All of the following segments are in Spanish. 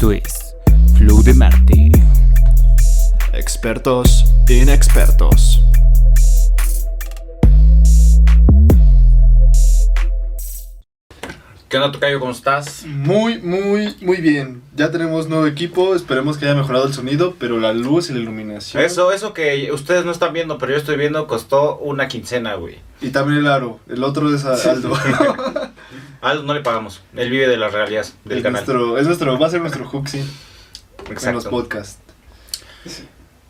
Esto es Flow de Marte. Expertos inexpertos. ¿Qué onda, Tocayo? ¿Cómo estás? Muy, muy, muy bien. Ya tenemos nuevo equipo, esperemos que haya mejorado el sonido, pero la luz y la iluminación. Eso, eso que ustedes no están viendo, pero yo estoy viendo, costó una quincena, güey. Y también el aro, el otro es a- Aldo. Aldo no le pagamos. Él vive de las regalías del es, canal. nuestro, es nuestro, va a ser nuestro hook, sí, en los podcasts.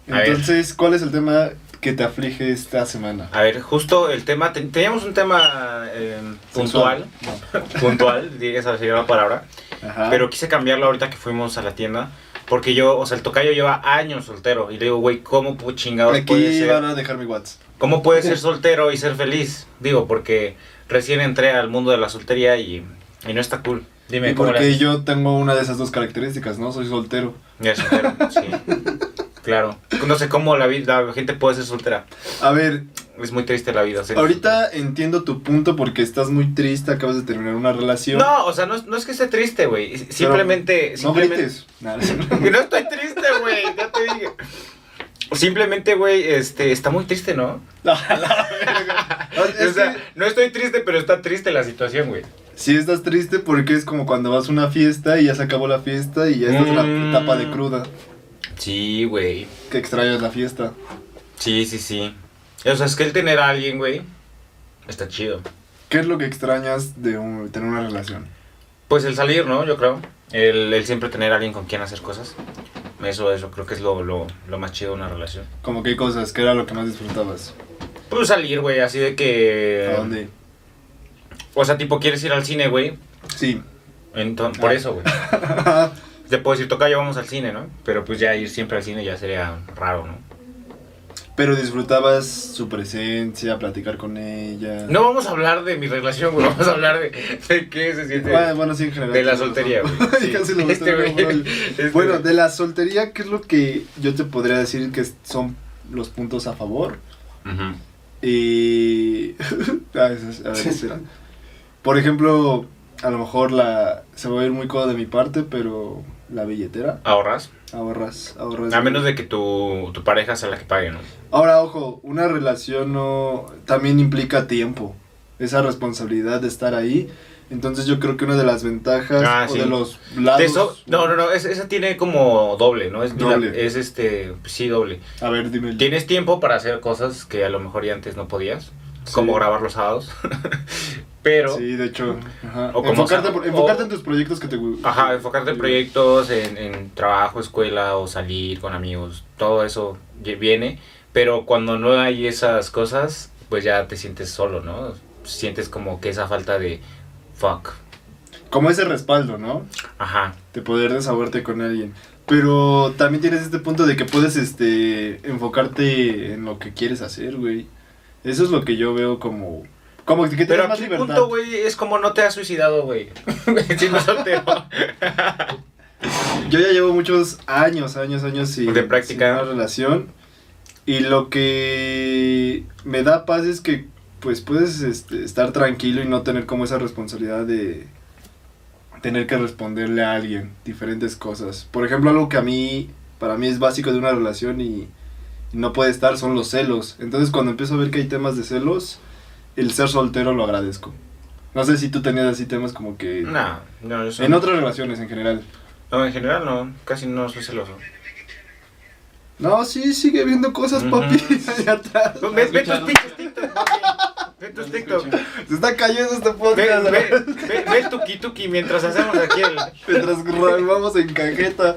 Entonces, ¿cuál es el tema que te aflige esta semana? A ver, justo el tema, ten- teníamos un tema eh, puntual, Sexual. puntual, diga esa sería la palabra, No. Ajá. pero quise cambiarlo ahorita que fuimos a la tienda, porque yo, o sea, el Tocayo lleva años soltero, y le digo, güey, ¿cómo chingados puede Aquí ser? van a dejar mi WhatsApp. ¿Cómo puedes ser soltero y ser feliz? Digo, porque recién entré al mundo de la soltería y, y no está cool. Dime, Y ¿cómo porque yo tengo una de esas dos características, ¿no? Soy soltero. Ya soltero, sí. Claro. No sé cómo la vida, la gente puede ser soltera. A ver, Es muy triste la vida. ahorita entiendo tu punto porque estás muy triste, acabas de terminar una relación. No, o sea, no, es- no es que esté triste, güey. Simplemente. No simplemente grites. Nada. Que no estoy triste, güey. Ya te dije. Simplemente, güey, este, está muy triste, ¿no? Es o sea, no estoy triste, pero está triste la situación, güey. sí estás triste porque es como cuando vas a una fiesta y ya se acabó la fiesta y ya estás en Mm. la etapa de cruda. Sí, güey. Que extrañas la fiesta. Sí, sí, sí. O sea, es que el tener a alguien, güey, está chido. ¿Qué es lo que extrañas de un- tener una relación? Pues el salir, ¿no? Yo creo. El, el siempre tener a alguien con quien hacer cosas. Eso, eso creo que es lo, lo, lo más chido de una relación. Como qué cosas, ¿qué era lo que más disfrutabas? Pues salir, güey, así de que... ¿A dónde? O sea, tipo, ¿quieres ir al cine, güey? Sí. Enton- por Ah. eso, güey. Te puedo decir, toca, ya vamos al cine, ¿no? Pero pues ya ir siempre al cine ya sería raro, ¿no? Pero disfrutabas su presencia, platicar con ella. No vamos a hablar de mi relación, güey. Vamos a hablar de, de qué se siente. Bueno, bueno, sí, en general. de la soltería, güey. Sí. Casi lo me Este este Bueno, de la soltería, ¿qué es lo que yo te podría decir que son los puntos a favor? Ujú. Y. a veces, a ver, espera. Por ejemplo, a lo mejor la. Se va a ir muy codo de mi parte, pero la billetera. ¿Ahorras? Ahorras, ahorras. A menos de que tu, tu pareja sea la que pague, ¿no? Ahora, ojo, una relación no. También implica tiempo. Esa responsabilidad de estar ahí. Entonces, yo creo que una de las ventajas Ah, o sí. de los lados. De eso, no, no, no, es- esa tiene como doble, ¿no? Es, Doble. es este, sí, doble. A ver, dime. Tienes tiempo para hacer cosas que a lo mejor ya antes no podías, Sí. como grabar los sábados. Pero, Sí, de hecho. Ajá. O enfocarte, sea- enfocarte o- en tus proyectos que te gustan. ajá, enfocarte en proyectos, en, en trabajo, escuela o salir con amigos, todo eso viene. Pero cuando no hay esas cosas, pues ya te sientes solo, ¿no? Sientes como que esa falta de fuck. Como ese respaldo, ¿no? Ajá. de poder desahogarte con alguien. Pero también tienes este punto de que puedes este enfocarte en lo que quieres hacer, güey. Eso es lo que yo veo como como que Pero aquí el punto, güey, es como no te has suicidado, güey. Siendo soltero. Yo ya llevo muchos años, años, años sin, De práctica. sin una relación y lo que me da paz es que pues puedes este, estar tranquilo y no tener como esa responsabilidad de tener que responderle a alguien diferentes cosas. Por ejemplo, algo que a mí, para mí es básico de una relación y, y no puede estar son los celos. Entonces cuando empiezo a ver que hay temas de celos, el ser soltero lo agradezco. No sé si tú tenías así temas como que... no, no, yo soy- En otras relaciones en general. No, en general no, casi no soy celoso. No, sí, sigue viendo cosas, papi. Allá atrás. Ve, ve tus pinches. Ve tus TikTok. Se está cayendo este Ve, podcast. ve, ve, ve el tuki tuki mientras hacemos aquí el... Mientras vamos en cajeta.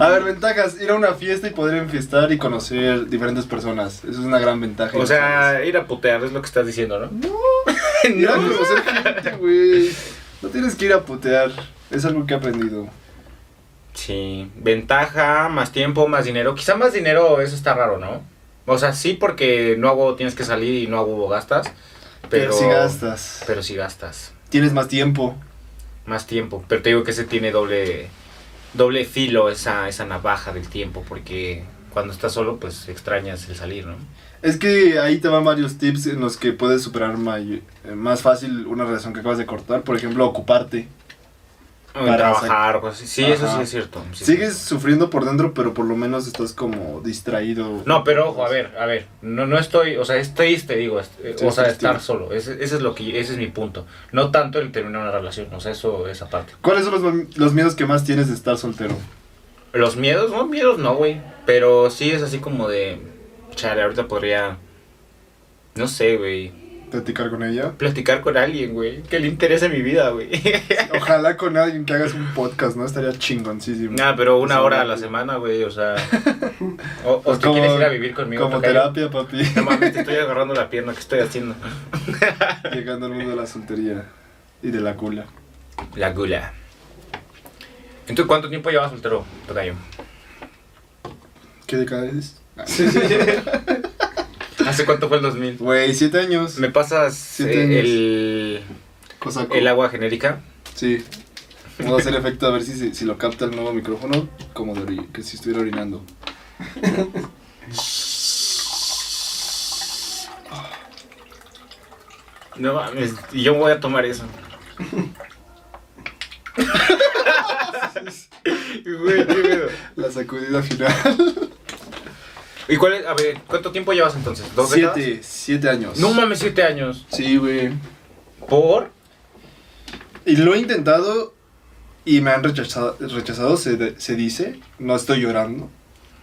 A ver, ventajas. Ir a una fiesta y poder enfiestar y conocer diferentes personas. Eso es una gran ventaja. O sea, ir a putear es lo que estás diciendo, ¿no? ir a conocer gente, güey. No tienes que ir a putear. Es algo que he aprendido. Sí, ventaja, más tiempo, más dinero. Quizá más dinero, eso está raro, ¿no? O sea, sí porque no hago, tienes que salir y no hago gastas. Pero, Pero si gastas. Pero si gastas. Tienes más tiempo. Más tiempo. Pero te digo que ese tiene doble, doble filo, esa, esa navaja del tiempo. Porque cuando estás solo, pues extrañas el salir, ¿no? Es que ahí te van varios tips en los que puedes superar eh, más fácil una relación que acabas de cortar. Por ejemplo, ocuparte. Para trabajar así. Sí, eso Ajá. sí es cierto. sí, Sigues sí. sufriendo por dentro, pero por lo menos estás como distraído. No, pero ojo, a ver, a ver, no, no estoy, o sea, es triste, digo, es- eh, Sí, o sea, es estar solo, ese, ese es lo que, ese es mi punto, no tanto el terminar una relación, o sea, eso, esa parte. ¿Cuáles son los, los miedos que más tienes de estar soltero? Los miedos, no, miedos no, güey, pero sí es así como de, chale, ahorita podría, no sé, güey, Platicar con ella. platicar con alguien, güey, que le interese mi vida, güey. Ojalá con alguien que hagas un podcast, ¿no? Estaría chingoncísimo. Nah, pero una Sí, hora a sí. la semana, güey, o sea, o, o Pues si quieres ir a vivir conmigo, Como terapia, papi. No mames, te estoy agarrando la pierna, ¿qué estoy haciendo? Llegando al mundo de la soltería y de la cula. La gula. Entonces, ¿cuánto tiempo llevas soltero, Tocayo? ¿Qué década es? Ah. ¿Hace cuánto fue el 2000? Güey, siete años. ¿Me pasas Siete eh, años. el, Cosa el agua genérica? Sí. Vamos a hacer efecto a ver si, si, si lo capta el nuevo micrófono, como de que si estuviera orinando. No mames, y yo voy a tomar eso. Güey, qué. La sacudida final. ¿Y cuál es? A ver, ¿cuánto tiempo llevas entonces? ¿Dos décadas? Siete, siete años. No mames, siete años. Sí, güey. ¿Por? Y lo he intentado y me han rechazado, rechazado se, de- se dice. No estoy llorando.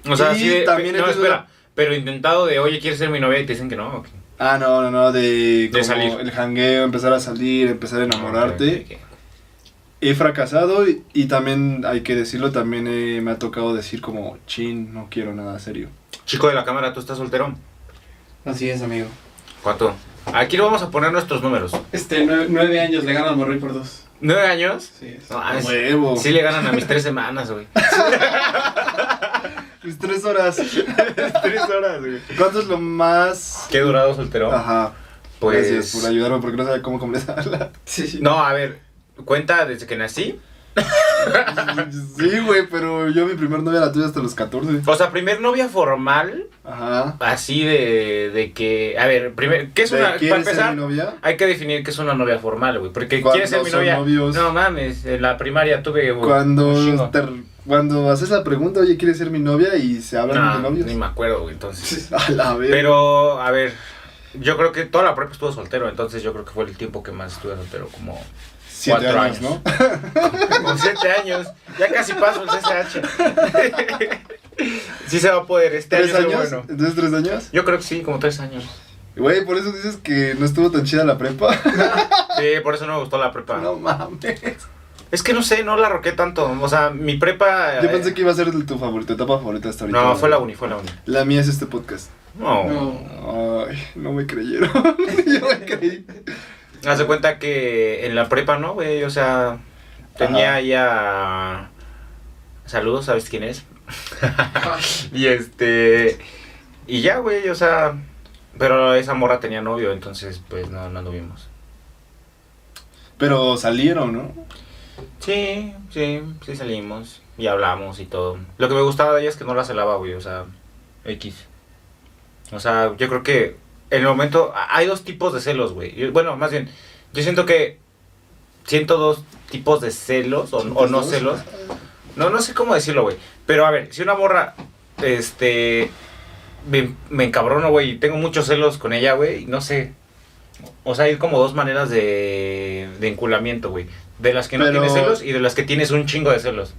O sea, Y de... también he no, espera. Pero intentado de, oye, ¿quieres ser mi novia? Y te dicen que no. ok. Ah, no, no, no, de, como salir. el jangueo, empezar a salir, empezar a enamorarte. Ok, ok. He fracasado y, y también, hay que decirlo, también eh, me ha tocado decir como, chin, no quiero nada serio. Chico de la cámara, ¿tú estás soltero? Así es, amigo. ¿Cuánto? Aquí lo vamos a poner nuestros números. Este, nueve, nueve años le gano al morri por dos. ¿Nueve años? Sí, es. No, mames. Huevo. Sí le ganan a mis tres semanas, güey. Mis tres horas. tres horas, güey. ¿Cuánto es lo más...? ¿Qué durado soltero? Ajá. Pues... Gracias por ayudarme porque no sabía cómo comenzarla. Sí, sí. No, a ver, cuenta desde que nací. sí, güey, pero yo mi primer novia la tuve hasta los 14. O sea, primer novia formal, Ajá. así de, de que... A ver, primer, ¿qué es ¿De una... Para ¿Quieres ser empezar, mi novia? hay que definir qué es una novia formal, güey. Porque quieres ser mi novia... novios. No mames, en la primaria tuve un Cuando, te- cuando haces la pregunta, oye, ¿quieres ser mi novia? Y se hablan No, de novios. ni me acuerdo, güey, entonces... A la vez. Pero, a ver, yo creo que toda la prepa estuvo soltero, entonces yo creo que fue el tiempo que más estuve soltero, como, Siete cuatro años, años. ¿no? como siete años. Ya casi paso el CCH. sí se va a poder, este ¿Tres año años? bueno. ¿Entonces tres años? Yo creo que sí, como tres años. Güey, por eso dices que no estuvo tan chida la prepa. Sí, por eso no me gustó la prepa. no mames. Es que no sé, no la roqué tanto. O sea, mi prepa... Yo eh, pensé que iba a ser tu favorita, etapa favorita hasta ahorita. No, fue la uni, fue la uni. La mía es este podcast. No. No. Ay, no me creyeron. Yo me creí. Haz de cuenta que en la prepa, ¿no, güey? O sea, tenía Ajá. ya... Saludos, ¿sabes quién es? y este... Y ya, güey, o sea... Pero esa morra tenía novio, entonces pues no, no anduvimos. Pero salieron, ¿no? Sí, sí, sí salimos y hablamos y todo. Lo que me gustaba de ella es que no la celaba, güey, o sea, X. O sea, yo creo que en el momento hay dos tipos de celos, güey. Bueno, más bien, yo siento que siento dos tipos de celos o, o no celos. No, no sé cómo decirlo, güey. Pero a ver, si una morra, este, me, me encabrono, güey, y tengo muchos celos con ella, güey, no sé. O sea, hay como dos maneras de, de enculamiento, güey. De las que no Pero- tienes celos y de las que tienes un chingo de celos.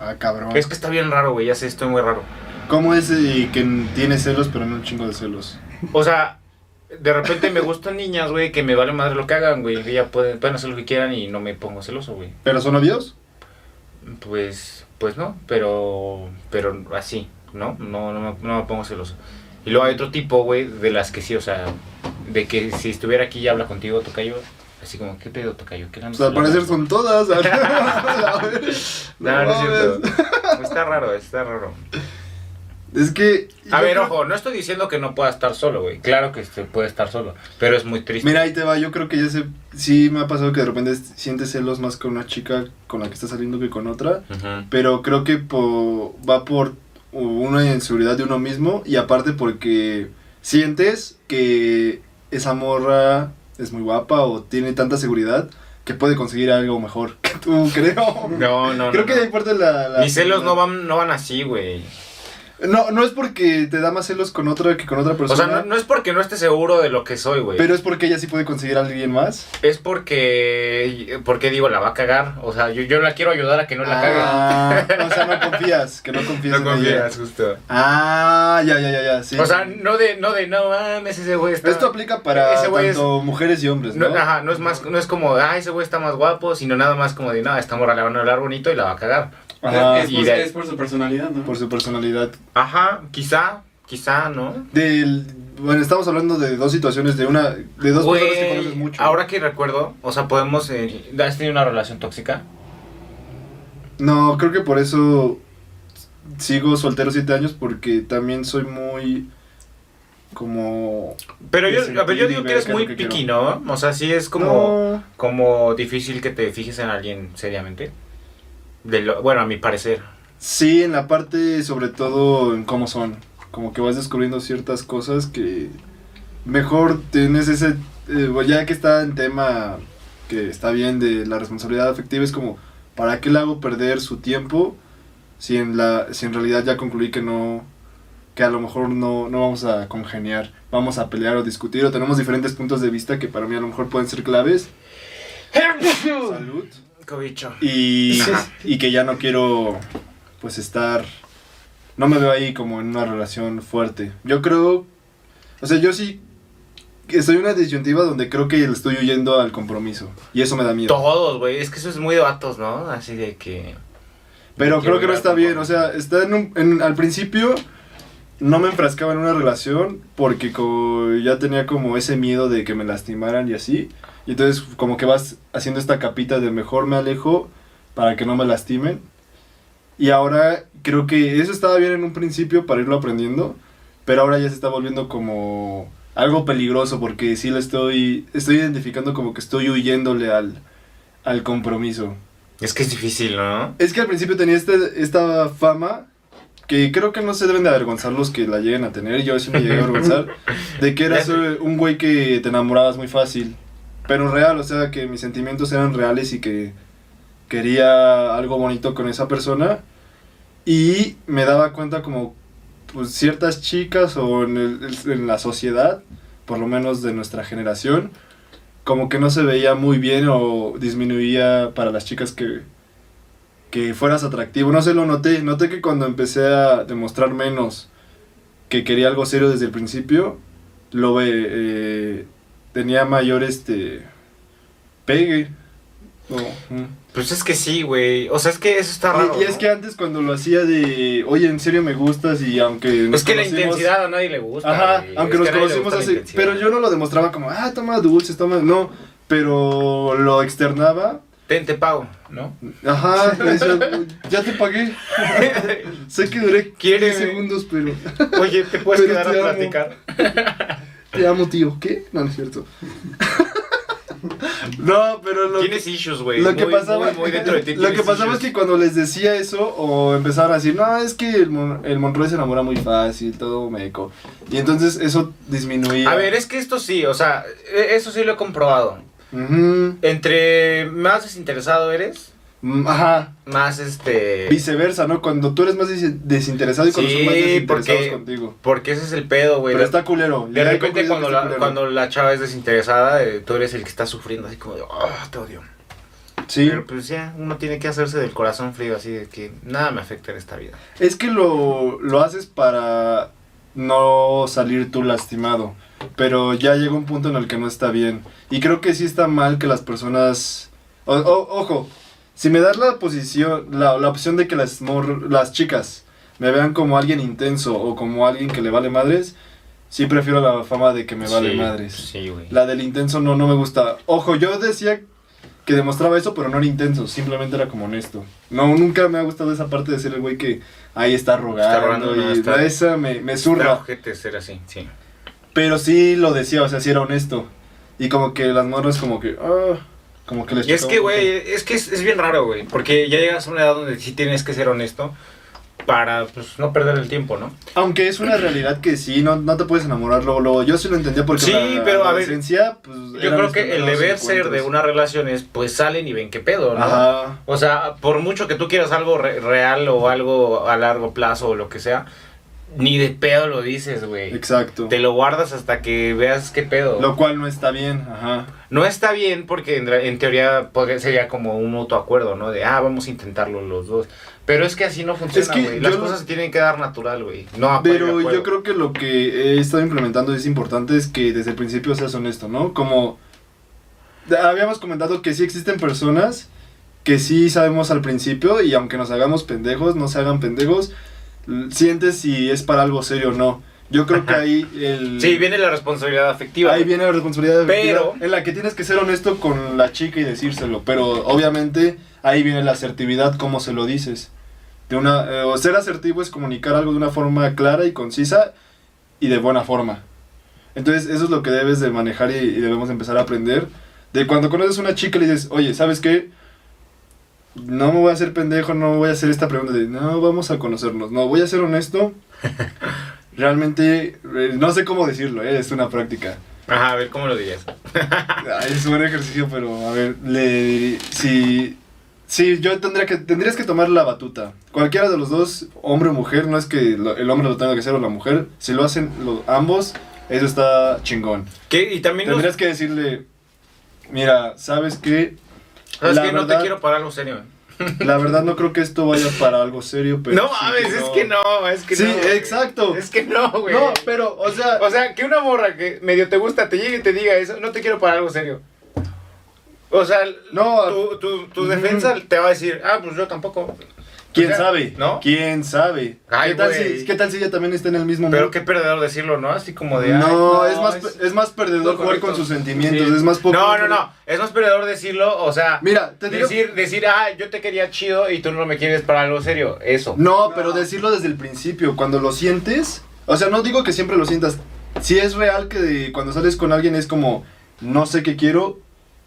Ah, cabrón. Es que está bien raro, güey, ya sé, estoy muy raro. ¿Cómo es eh, que tiene celos pero no un chingo de celos? O sea, de repente me gustan niñas, güey, que me vale madre lo que hagan, güey. Que ya pueden, pueden hacer lo que quieran y no me pongo celoso, güey. ¿Pero son novios? Pues, pues no, pero, pero así, ¿no? No, no, me, no me pongo celoso. Y luego hay otro tipo, güey, de las que sí, o sea, de que si estuviera aquí y habla contigo, Tocayo, así como, ¿qué pedo, Tocayo? ¿Qué O sea, al parecer son todas. No, no es mames. cierto. Está raro, está raro. Es que. A ver, creo- ojo, no estoy diciendo que no pueda estar solo, güey. Claro que se puede estar solo, pero es muy triste. Mira, ahí te va. Yo creo que ya sé. Sí, me ha pasado que de repente sientes celos más con una chica con la que estás saliendo que con otra. Ujú. Pero creo que po- va por una inseguridad de uno mismo. Y aparte porque sientes que esa morra es muy guapa o tiene tanta seguridad que puede conseguir algo mejor que tú, creo. No, no, Creo no, que no. de ahí parte la, la- Mis celos no van, no van así, güey. No, no es porque te da más celos con otra que con otra O persona. sea, no, no es porque no esté seguro de lo que soy, güey. Pero es porque ella sí puede conseguir a alguien más. Es porque, porque digo, la va a cagar. O sea, yo, yo la quiero ayudar a que no la cague. Ah, o sea, no confías, que no confías No en ella. confías, justo. Ah, ya, ya, ya, ya, sí. O sea, no de, no de, no mames, ese güey está... Esto aplica para Ese güey tanto mujeres y hombres, ¿no? No, ajá, no es más, no es como, ah, ese güey está más guapo, sino nada más como de, no, esta morra le van a hablar bonito y la va a cagar. Ajá, es, y por, de- es por su personalidad, ¿no? por su personalidad. Ajá, quizá, quizá, ¿no? Del, bueno, estamos hablando de dos situaciones, de una, de dos personas que conoces mucho. ahora que recuerdo, o sea, podemos, eh, ¿has tenido una relación tóxica? No, creo que por eso sigo soltero siete años, porque también soy muy como... Pero yo, a ver, yo digo que eres muy que piqui, ¿no? O sea, sí es como, No, como difícil que te fijes en alguien seriamente. De lo, bueno, a mi parecer. Sí, en la parte, sobre todo en cómo son. Como que vas descubriendo ciertas cosas que mejor tienes ese. eh, ya que está en tema que está bien de la responsabilidad afectiva, es como, ¿para qué le hago perder su tiempo si en, la, si en realidad ya concluí que no. que a lo mejor no, no vamos a congeniar, vamos a pelear o discutir, o tenemos diferentes puntos de vista que para mí a lo mejor pueden ser claves? Salud Cobicho. y, y que ya no quiero pues estar no me veo ahí como en una relación fuerte. Yo creo o sea yo sí estoy en una disyuntiva donde creo que le estoy huyendo al compromiso y eso me da miedo. Todos, güey, es que eso es muy de vatos, ¿no? Así de que... pero creo que no está bien o sea está en un, en- al principio no me enfrascaba en una relación porque ya tenía como ese miedo de que me lastimaran y así. Y entonces como que vas haciendo esta capita de mejor me alejo para que no me lastimen Y ahora creo que eso estaba bien en un principio para irlo aprendiendo, pero ahora ya se está volviendo como algo peligroso porque sí lo estoy, estoy identificando como que estoy huyéndole al, al compromiso. Es que es difícil, ¿no? Es que al principio tenía este, esta fama que creo que no se deben de avergonzar los que la lleguen a tener, yo sí me llegué a avergonzar, de que eras un güey que te enamorabas muy fácil, pero real, o sea, que mis sentimientos eran reales y que quería algo bonito con esa persona y me daba cuenta como pues, ciertas chicas o en, el- la sociedad, por lo menos de nuestra generación, como que no se veía muy bien o disminuía para las chicas que, que fueras atractivo. No sé, lo noté. Noté que cuando empecé a demostrar menos que quería algo serio desde el principio, lo eh, tenía mayor este pegue. Mm. Pues es que sí, güey. O sea, es que eso está raro. Y, y es ¿no? que antes cuando lo hacía de, oye, en serio me gustas y aunque... nos Es que la intensidad a nadie le gusta. Ajá, güey. aunque Es nos conocimos así, pero yo no lo demostraba como, ah, toma dulces, toma, no, pero lo externaba, Ten, te pago, ¿no? ajá, decía, ya te pagué, sé que duré 15 Quiéreme. segundos, pero Oye, ¿te puedes Pero quedar te a amo. platicar? te amo, tío, ¿qué? No, no es cierto. No, pero lo Tienes issues, güey. lo que pasaba, muy, muy dentro de ti lo que pasaba es que cuando les decía eso o empezaban a decir, no, es que el, Mon- el Monroy se enamora muy fácil, todo meco. Y entonces eso disminuía. A ver, es que esto sí, o sea, e- eso sí lo he comprobado. Entre más desinteresado eres, Ajá, más este... viceversa, ¿no? Cuando tú eres más des- desinteresado y cuando son más Sí, desinteresados porque, contigo. porque ese es el pedo, güey. Pero está culero. De repente cuando la, culero. cuando la chava es desinteresada, eh, tú eres el que está sufriendo así como de, oh, te odio. Sí, Pero pues ya, uno tiene que hacerse del corazón frío así de que nada me afecta en esta vida. es que lo, lo haces para no salir tú lastimado. Pero ya llega un punto en el que no está bien. Y creo que sí está mal que las personas... o- o- ojo, si me das la posición, la, la opción de que las, mor- las chicas me vean como alguien intenso o como alguien que le vale madres, sí prefiero la fama de que me vale Sí, madres. Sí, güey. La del intenso no, no me gusta. Ojo, yo decía que demostraba eso, pero no era intenso, simplemente era como honesto. No, nunca me ha gustado esa parte de ser el güey que ahí está rogando. rogando, no, y está- esa me, me Está zurra. ser así, sí. Pero sí lo decía, o sea, sí era honesto. Y como que las morras como que... ah, como que les Y es que, güey, es que es, es bien raro, güey. Porque ya llegas a una edad donde sí tienes que ser honesto. para pues, no perder el tiempo, ¿no? Aunque es una realidad que sí, no, no te puedes enamorar luego, luego. Yo sí lo entendía porque Sí, la, pero, la a ver, pues, Yo creo que el deber ser de una relación es, pues salen y ven qué pedo, ¿no? Ajá. O sea, por mucho que tú quieras algo re- real o algo a largo plazo o lo que sea, ni de pedo lo dices, güey. Exacto. Te lo guardas hasta que veas qué pedo. Lo cual no está bien, ajá. No está bien porque en, teoría podría- sería como un mutuo acuerdo, ¿no? De, ah, vamos a intentarlo los dos. Pero es que así no funciona, que güey. Las yo- cosas se tienen que dar natural, güey. No Pero yo creo que lo que he estado implementando es importante es que desde el principio seas honesto, ¿no? Como habíamos comentado que sí existen personas que sí sabemos al principio y aunque nos hagamos pendejos, no se hagan pendejos, sientes si es para algo serio o no. Yo creo que ahí el... Sí, viene la responsabilidad afectiva. Ahí viene la responsabilidad Pero- en la que tienes que ser honesto con la chica y decírselo, pero obviamente ahí viene la asertividad, cómo se lo dices. De una, eh, ser asertivo es comunicar algo de una forma clara y concisa y de buena forma. Entonces eso es lo que debes de manejar y, y debemos empezar a aprender. De cuando conoces a una chica y le dices, oye, ¿sabes qué? No me voy a hacer pendejo, no voy a hacer esta pregunta de, no, vamos a conocernos. No, voy a ser honesto. Realmente, eh, no sé cómo decirlo, eh, es una práctica. Ajá, a ver, ¿cómo lo dirías? Es un buen ejercicio, pero a ver, le si sí, yo tendría que tendrías que tomar la batuta. Cualquiera de los dos, hombre o mujer, no es que lo- el hombre lo tenga que hacer o la mujer, si lo hacen lo- ambos, eso está chingón. ¿Qué? Y también los... Tendrías que decirle, mira, sabes qué, ¿Sabes la qué? No te verdad- quiero para algo serio. la verdad no creo que esto vaya para algo serio, pero no sí mames, es que no, es que Sí, no. güey. exacto. Es que no, güey. No, pero o sea, O sea, que una morra que medio te gusta te llegue y te diga eso, no te quiero para algo serio. O sea, No. tu, tu, tu defensa te va a decir, ah, pues yo tampoco. Quién o sea, sabe, ¿no? ¿Quién sabe? Ay, ¿Qué tal si qué tal si ella también está en el mismo Pero mood? qué perdedor decirlo, ¿no? Así como de, ay, no, no, es más es- es más perdedor jugar con sus sentimientos, Sí. es más poco No, no, no. Es más perdedor decirlo, o sea, Mira, te digo decir, decir, ah, yo te quería chido y tú no me quieres para algo serio. Eso. No, No. pero decirlo desde el principio, cuando lo sientes, o sea, no digo que siempre lo sientas. Si es real que cuando sales con alguien es como no sé qué quiero,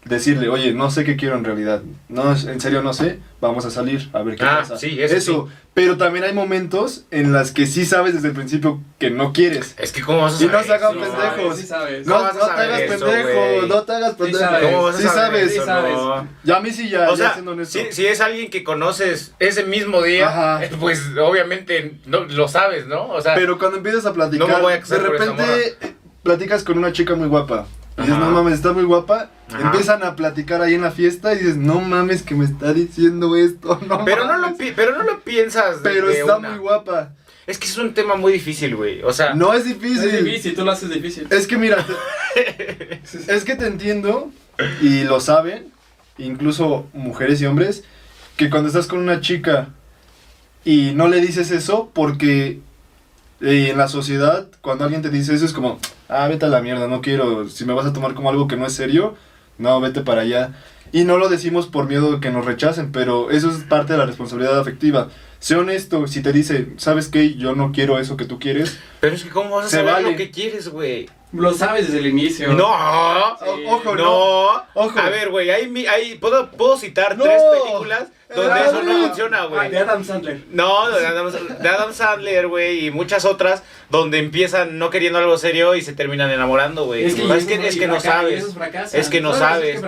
decirle, "Oye, no sé qué quiero en realidad. No, en serio no sé, vamos a salir a ver qué Ah, pasa." sí, eso pero también hay momentos en las que sí sabes desde el principio que no quieres. Es que, ¿cómo vas a Y no se hagan eso? pendejos. Sí sabes. No, ¿Cómo vas a no te hagas eso, pendejo, no te hagas pendejo. sabes. ¿Cómo vas a sí saber sabes. eso? Sí sabes. No. Ya a mí sí ya, O ya sea, siendo honesto. si, si es alguien que conoces ese mismo día, Ajá. eh, pues obviamente no, lo sabes, ¿no? O sea, Pero cuando empiezas a platicar, No me voy a de repente platicas con una chica muy guapa. Y dices, Ajá. no mames, está muy guapa. Ajá. Empiezan a platicar ahí en la fiesta y dices, no mames, que me está diciendo esto. No pero, no lo, mames". pi- pero no lo piensas. Pero de está una. muy guapa. Es que es un tema muy difícil, güey. O sea, No es Es difícil. difícil, tú lo haces difícil. Es que mira, te- es que te entiendo y lo saben, incluso mujeres y hombres, que cuando estás con una chica y no le dices eso porque eh, en la sociedad cuando alguien te dice eso es como, ah, vete a la mierda, no quiero, si me vas a tomar como algo que no es serio, no, vete para allá. Y no lo decimos por miedo de que nos rechacen, pero eso es parte de la responsabilidad afectiva. Sé honesto, si te dice, ¿sabes qué? Yo no quiero eso que tú quieres. pero es que ¿cómo vas a saber vale. lo que quieres, güey? Lo sabes desde el inicio. No, Sí. O- ojo, no. no. Ojo. A ver, güey, hay, mi- hay, ¿puedo, puedo citar No. tres películas donde Ah, eso no no. funciona, Ah, güey. de Adam Sandler. No, de Adam, de Adam Sandler, güey, y muchas otras donde empiezan no queriendo algo serio y se terminan enamorando, güey. Es, que, es que, es que no sabes. Es que no sabes.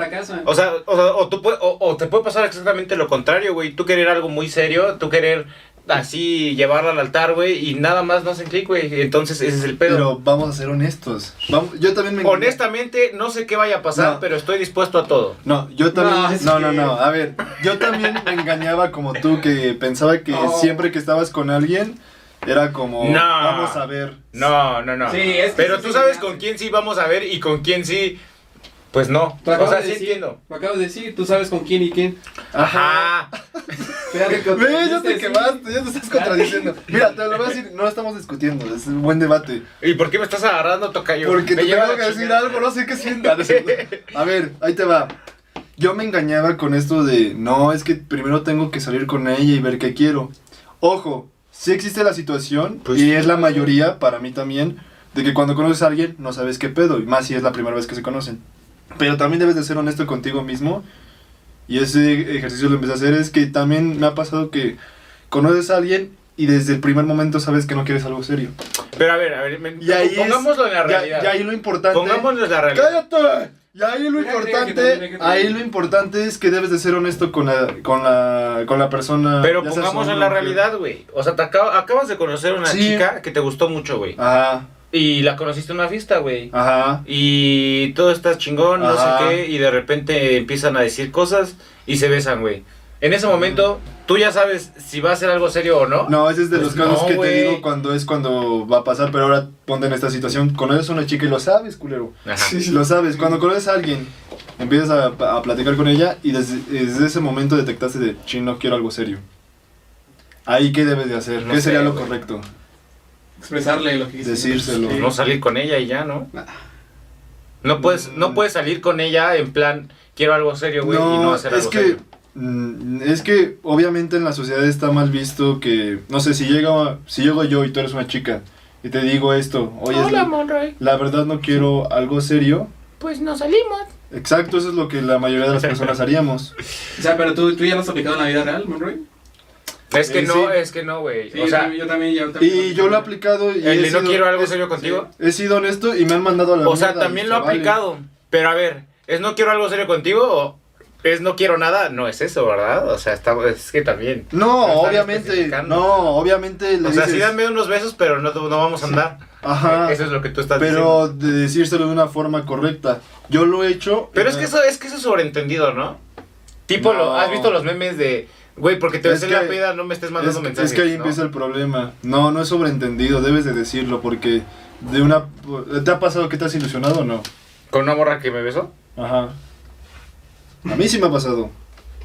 O sea, o, sea, o tú o, o te puede pasar exactamente lo contrario, güey. Tú querer algo muy serio, tú querer así llevarla al altar, güey, y nada más no hacen clic, güey. Entonces ese es el pedo. Pero vamos a ser honestos. Vamos, yo también me Honestamente, no sé qué vaya a pasar, No. pero estoy dispuesto a todo. No, yo también. No, No, no, A ver, yo también me engañaba como tú, que pensaba que No. siempre que estabas con alguien era como. No. Vamos a ver. No, no, no. Sí, es que pero sí tú sabes con quién sí vamos a ver y con quién sí, pues no. O sea, de sí decir, entiendo. Lo acabas de decir, tú sabes con quién y quién. Ajá. Fíjate Ve, ya te quemaste, ya te estás contradiciendo. Mira, te lo voy a decir, no estamos discutiendo, es un buen debate. ¿Y por qué me estás agarrando, Tocayo? Porque Me te tengo que decir algo, no sé qué sienta. A ver, ahí te va. Yo me engañaba con esto de, no, es que primero tengo que salir con ella y ver qué quiero. Ojo, sí existe la situación, Pues y es la mayoría, para mí también, de que cuando conoces a alguien no sabes qué pedo, y más si es la primera vez que se conocen. Pero también debes de ser honesto contigo mismo, y ese ejercicio lo empecé a hacer, es que también me ha pasado que conoces a alguien y desde el primer momento sabes que no quieres algo serio. Pero a ver, a ver, me- Y ahí es- pongámoslo en la realidad. ya ahí lo importante. Pongámoslo en la realidad. ¡Cállate! Y ahí lo importante, ahí lo importante es que debes de ser honesto con la, con la, con la persona. Pero pongamos en la realidad, güey. O sea, te acaba- acabas de conocer una Sí. chica que te gustó mucho, güey. Ajá, Y la conociste en una fiesta, güey. ajá. Y todo está chingón, no sé qué. Y de repente empiezan a decir cosas y se besan, güey. En ese momento, tú ya sabes si va a ser algo serio o no. No, ese es de Pues los casos no, que te digo cuando es cuando va a pasar, pero ahora ponte en esta situación. Conoces a una chica y lo sabes, culero. Ajá. Lo sabes, cuando conoces a alguien, empiezas a, a platicar con ella y desde, desde ese momento detectaste de, ching, no quiero algo serio. Ahí, ¿qué debes de hacer? No ¿Qué sé, sería lo correcto? Expresarle lo que quieres Decírselo. Sí. No salir con ella y ya, ¿no? Nah. No puedes, no puedes salir con ella en plan, quiero algo serio, güey, y no hacer es algo que, serio. mm, es que obviamente en la sociedad está mal visto que, no sé, si llega, si llego yo y tú eres una chica y te digo esto, oye, es la, Monroy. la verdad no quiero algo serio. Pues no salimos. Exacto, eso es lo que la mayoría de las personas haríamos. O sea, pero tú, tú ya lo has aplicado en la vida real, Monroy. Es que Eh, no, es que no, güey. Sí, o yo sea, yo también, yo también. Y yo lo he aplicado y el he no sido- quiero algo serio contigo. He sido honesto y me han mandado a la O sea, mierda, también lo he aplicado. Pero a ver, ¿es no quiero algo serio contigo o es no quiero nada? No es eso, ¿verdad? O sea, está, es que también. No, obviamente, no, obviamente le O sea, dices, sí dame unos besos, pero no, no vamos a andar. ajá, Eso es lo que tú estás pero diciendo. de decírselo de una forma correcta. Yo lo he hecho. Pero eh, es que eso es que eso es sobreentendido, ¿no? Tipo, No. lo, ¿has visto los memes de, güey, porque te Es ves en la peda, no me estés mandando es, mensajes? es que ahí ¿no? empieza el problema. No, no es sobreentendido, debes de decirlo porque de una ¿te ha pasado que te has ilusionado o no? ¿Con una morra que me besó? Ajá. A mí sí me ha pasado.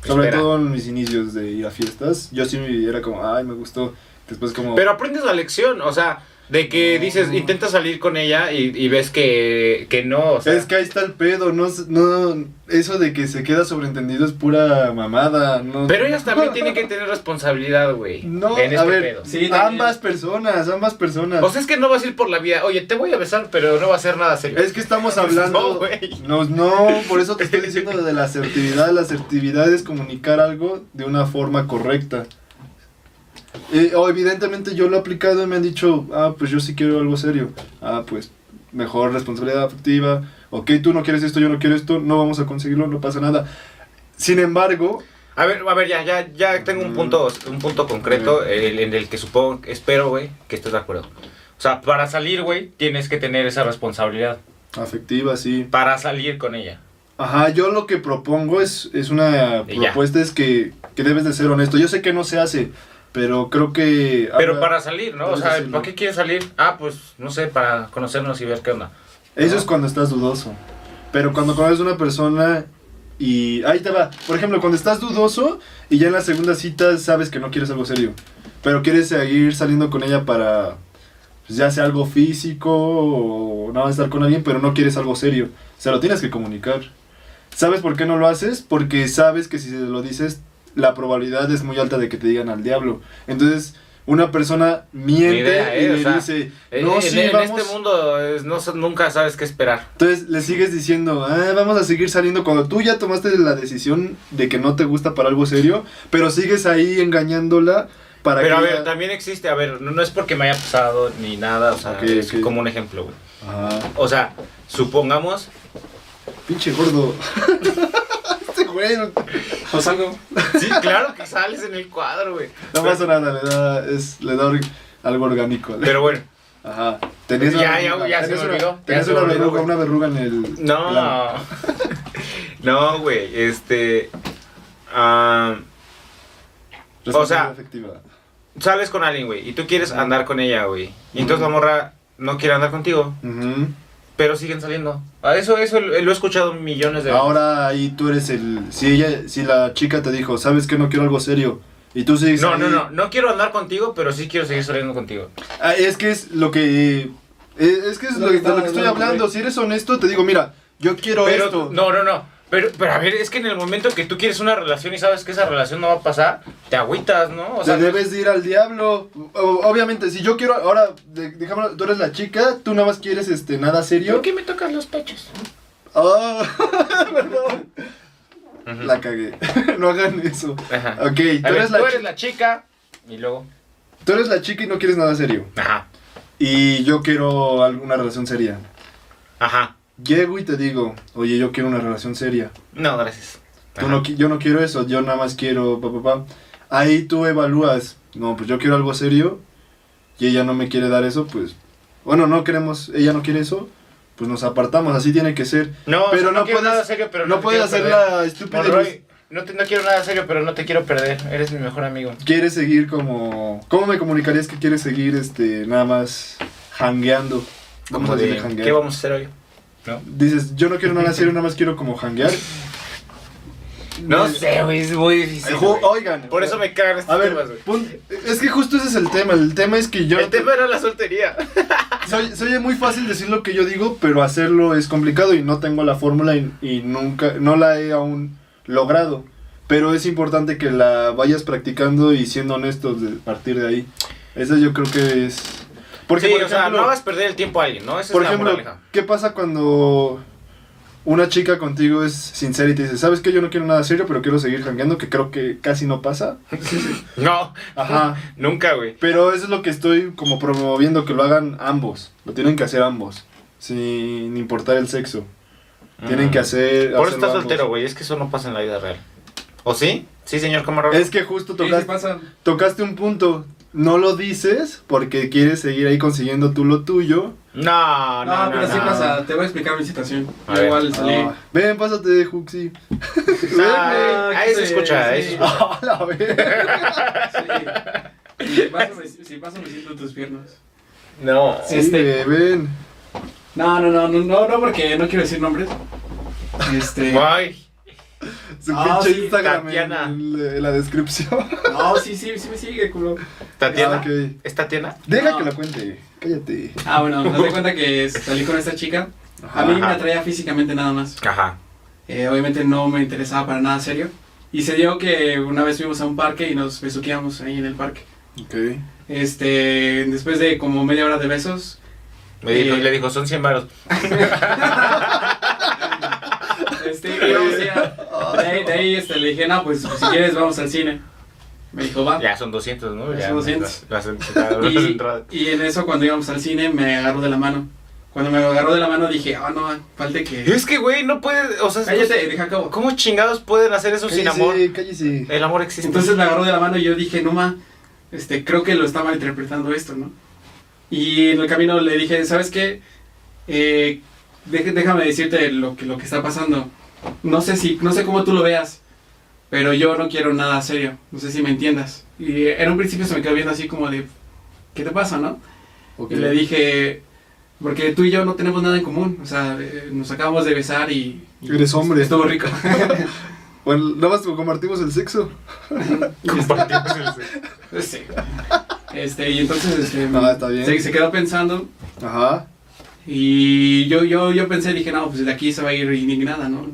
Sobre Espera. todo en mis inicios de ir a fiestas. Yo sí era como, ay, me gustó. Después como... Pero aprendes la lección, o sea, de que No. dices, intentas salir con ella y, y ves que, que no, o sea. es que ahí está el pedo, no, no, eso de que se queda sobreentendido es pura mamada, no. Pero ellas también tienen que tener responsabilidad, güey. No, en a este ver, pedo. Sí, ambas personas, ambas personas. O sea, es que no vas a ir por la vida, oye, te voy a besar, pero no va a ser nada serio. es que estamos hablando. No, güey. No, no, por eso te estoy diciendo de la asertividad. La asertividad es comunicar algo de una forma correcta. Eh, o evidentemente yo lo he aplicado y me han dicho, ah, pues yo sí quiero algo serio. Ah, pues mejor responsabilidad afectiva. Ok, tú no quieres esto, yo no quiero esto, no vamos a conseguirlo, no pasa nada. Sin embargo, A ver, a ver, ya, ya, ya tengo un Mm. punto, un punto concreto el- en el que supongo, espero, güey, que estés de acuerdo. O sea, para salir, güey, tienes que tener esa responsabilidad. afectiva, sí. Para salir con ella. Ajá, yo lo que propongo es, es una propuesta, es que, que debes de ser honesto. Yo sé que no se hace, pero creo que... Pero para salir, ¿no? O sea, decirlo. ¿para qué quieres salir? Ah, pues, no sé, para conocernos y ver qué onda. Eso ¿no? es cuando estás dudoso. Pero cuando conoces a una persona y... Ahí te va. Por ejemplo, cuando estás dudoso y ya en la segunda cita sabes que no quieres algo serio. Pero quieres seguir saliendo con ella para... Pues ya sea algo físico o nada más estar con alguien, pero no quieres algo serio. Se lo tienes que comunicar. ¿Sabes por qué no lo haces? Porque sabes que si se lo dices, la probabilidad es muy alta de que te digan al diablo. Entonces, una persona miente y ¿eh? O le sea, dice, Eh, no, en, sí, en vamos... este mundo es- no, nunca sabes qué esperar. Entonces le sigues diciendo, ah, vamos a seguir saliendo cuando tú ya tomaste la decisión de que no te gusta para algo serio, pero sigues ahí engañándola para Pero a que ver, ella- también existe, a ver, no, no es porque me haya pasado ni nada, o sea, Ok, es ok. como un ejemplo, güey. O sea, supongamos, Pinche gordo. güey no, ¿Os algo? sí, claro que sales en el cuadro, güey. no pasa nada, le da, es, le da or- algo orgánico. Pero bueno, Ajá. Tenías Ya, una, ya, ya se tenías me una- olvidó, tenías una olvidó, verruga, una verruga en el... no. No, güey, este... Responsabilidad sea, sales con alguien, güey, y tú quieres andar con ella, güey. Y entonces la morra no quiere andar contigo, Ujú. Pero siguen saliendo. A eso, eso lo he escuchado millones de veces. Ahora ahí tú eres el... Si ella, si la chica te dijo, sabes que no quiero algo serio, y tú sigues No, ahí- no, no, no quiero andar contigo, pero sí quiero seguir saliendo contigo. Ah, es que es lo que. eh, Es que es Lo lo, que de lo que estoy hablando. Si eres honesto, te digo, mira, yo quiero Pero, esto. no, no, no. Pero, pero a ver, es que en el momento que tú quieres una relación y sabes que esa relación no va a pasar, te agüitas, ¿no? O sea, te debes de ir al diablo. O- obviamente, si yo quiero. Ahora, de- dejémoslo, tú eres la chica, tú nada más quieres este, nada serio. ¿por qué me tocas los pechos? Ah, perdón. Ujú. La cagué. no hagan eso. Ajá. Ok, A tú ver, eres la tú chica. eres la chica y luego... tú eres la chica y no quieres nada serio. Ajá. Y yo quiero alguna relación seria. Ajá. Llego y te digo, oye, yo quiero una relación seria. No, gracias. Tú no, yo no quiero eso, yo nada más quiero pa, pa, pa. Ahí tú evalúas, no, pues yo quiero algo serio y ella no me quiere dar eso, pues bueno, no queremos, ella no quiere eso, pues nos apartamos, así tiene que ser. No, o Pero sea, no, no puedes- nada serio, pero no, no puedes hacer perder. la estúpida Monroy, no, te- no quiero nada serio, pero no te quiero perder. Eres mi mejor amigo. Quieres seguir como ¿Cómo me comunicarías que quieres seguir este nada más hangueando? Vamos a decirle de, hanguear. ¿qué vamos a hacer hoy? ¿No? Dices, yo no quiero nada serio, nada más quiero como hanguear. No sé, güey, es muy difícil. güey. Oigan, Por eso me cagan estos A ver, temas, güey. es que justo ese es el tema. El tema es que yo. El tema era la soltería. Soy, soy muy fácil decir lo que yo digo, pero hacerlo es complicado y no tengo la fórmula y, y nunca, no la he aún logrado. Pero es importante que la vayas practicando y siendo honestos de partir de ahí. Eso yo creo que es. Porque, sí, por o sea, no hagas perder el tiempo a alguien, ¿no? Esa por es ejemplo, moraleja. ¿qué pasa cuando una chica contigo es sincera y te dice, ¿sabes que Yo no quiero nada serio, pero quiero seguir jangueando, que creo que casi no pasa. No, Ajá. nunca, güey. Pero eso es lo que estoy como promoviendo, que lo hagan ambos. Lo tienen que hacer ambos. Sin importar el sexo. Tienen Mm. que hacer... Por eso estás ambos. soltero, güey. Es que eso no pasa en la vida real. ¿O sí? Sí, señor Camarón. Es que justo Sí, sí tocaste, pasa. tocaste un punto. No lo dices porque quieres seguir ahí consiguiendo tú lo tuyo. No, no, No, no. pero sí no. pasa. Te voy a explicar mi situación. A Yo igual salí. Ah, ven, pásate, Juxi. Ah, ahí se escucha, ahí se escucha. A la verga. Sí. Si paso, me, si paso, me siento en tus piernas. No. Sí, Este- ven. No, no, no, no, no, no, porque no quiero decir nombres. Este. Ay, Su Ah, pinche sí, Instagram Tatiana. en, en la descripción. No, sí, sí, sí me sigue, culo. Tatiana. Ah, ok. ¿Es Tatiana? Deja No. que la cuente. Cállate. Ah, bueno, me doy cuenta que salí con esta chica. A mí me atraía físicamente nada más. Ajá. Eh, obviamente no me interesaba para nada serio. Y se dio que una vez fuimos a un parque y nos besuqueamos ahí en el parque. Ok. Este, después de como media hora de besos, Me dijo, Eh. le dijo, son 100 varos. este, de ahí, de ahí, este, le dije, no, pues si quieres vamos al cine. Me dijo, va. Ya son 200, ¿no? Ya son 200. Las, las, las Y, en eso cuando íbamos al cine me agarró de la mano. Cuando me agarró de la mano dije, ah, no, falta que... Es que, güey, no puede. O sea, Cállate, deja acabo. ¿cómo chingados pueden hacer eso sin amor? Cállese. El amor existe. Entonces me agarró de la mano y yo dije, no ma, este, creo que lo está malinterpretando esto, ¿no? Y en el camino le dije, ¿sabes qué? Eh, déjame decirte lo que, lo que está pasando. No sé si, no sé cómo tú lo veas, pero yo no quiero nada serio. No sé si me entiendas. Y en un principio se me quedó viendo así como de, ¿qué te pasa, no? Y le dije, porque tú y yo no tenemos nada en común. O sea, eh, nos acabamos de besar y... y Eres hombre. Estuvo rico. Bueno, nada más compartimos el sexo. Compartimos el- Sí. Este, y entonces este, Ah, está bien. Se, se quedó pensando Ajá. y yo, yo, yo pensé, dije, no, pues de aquí se va a ir indignada, ¿no?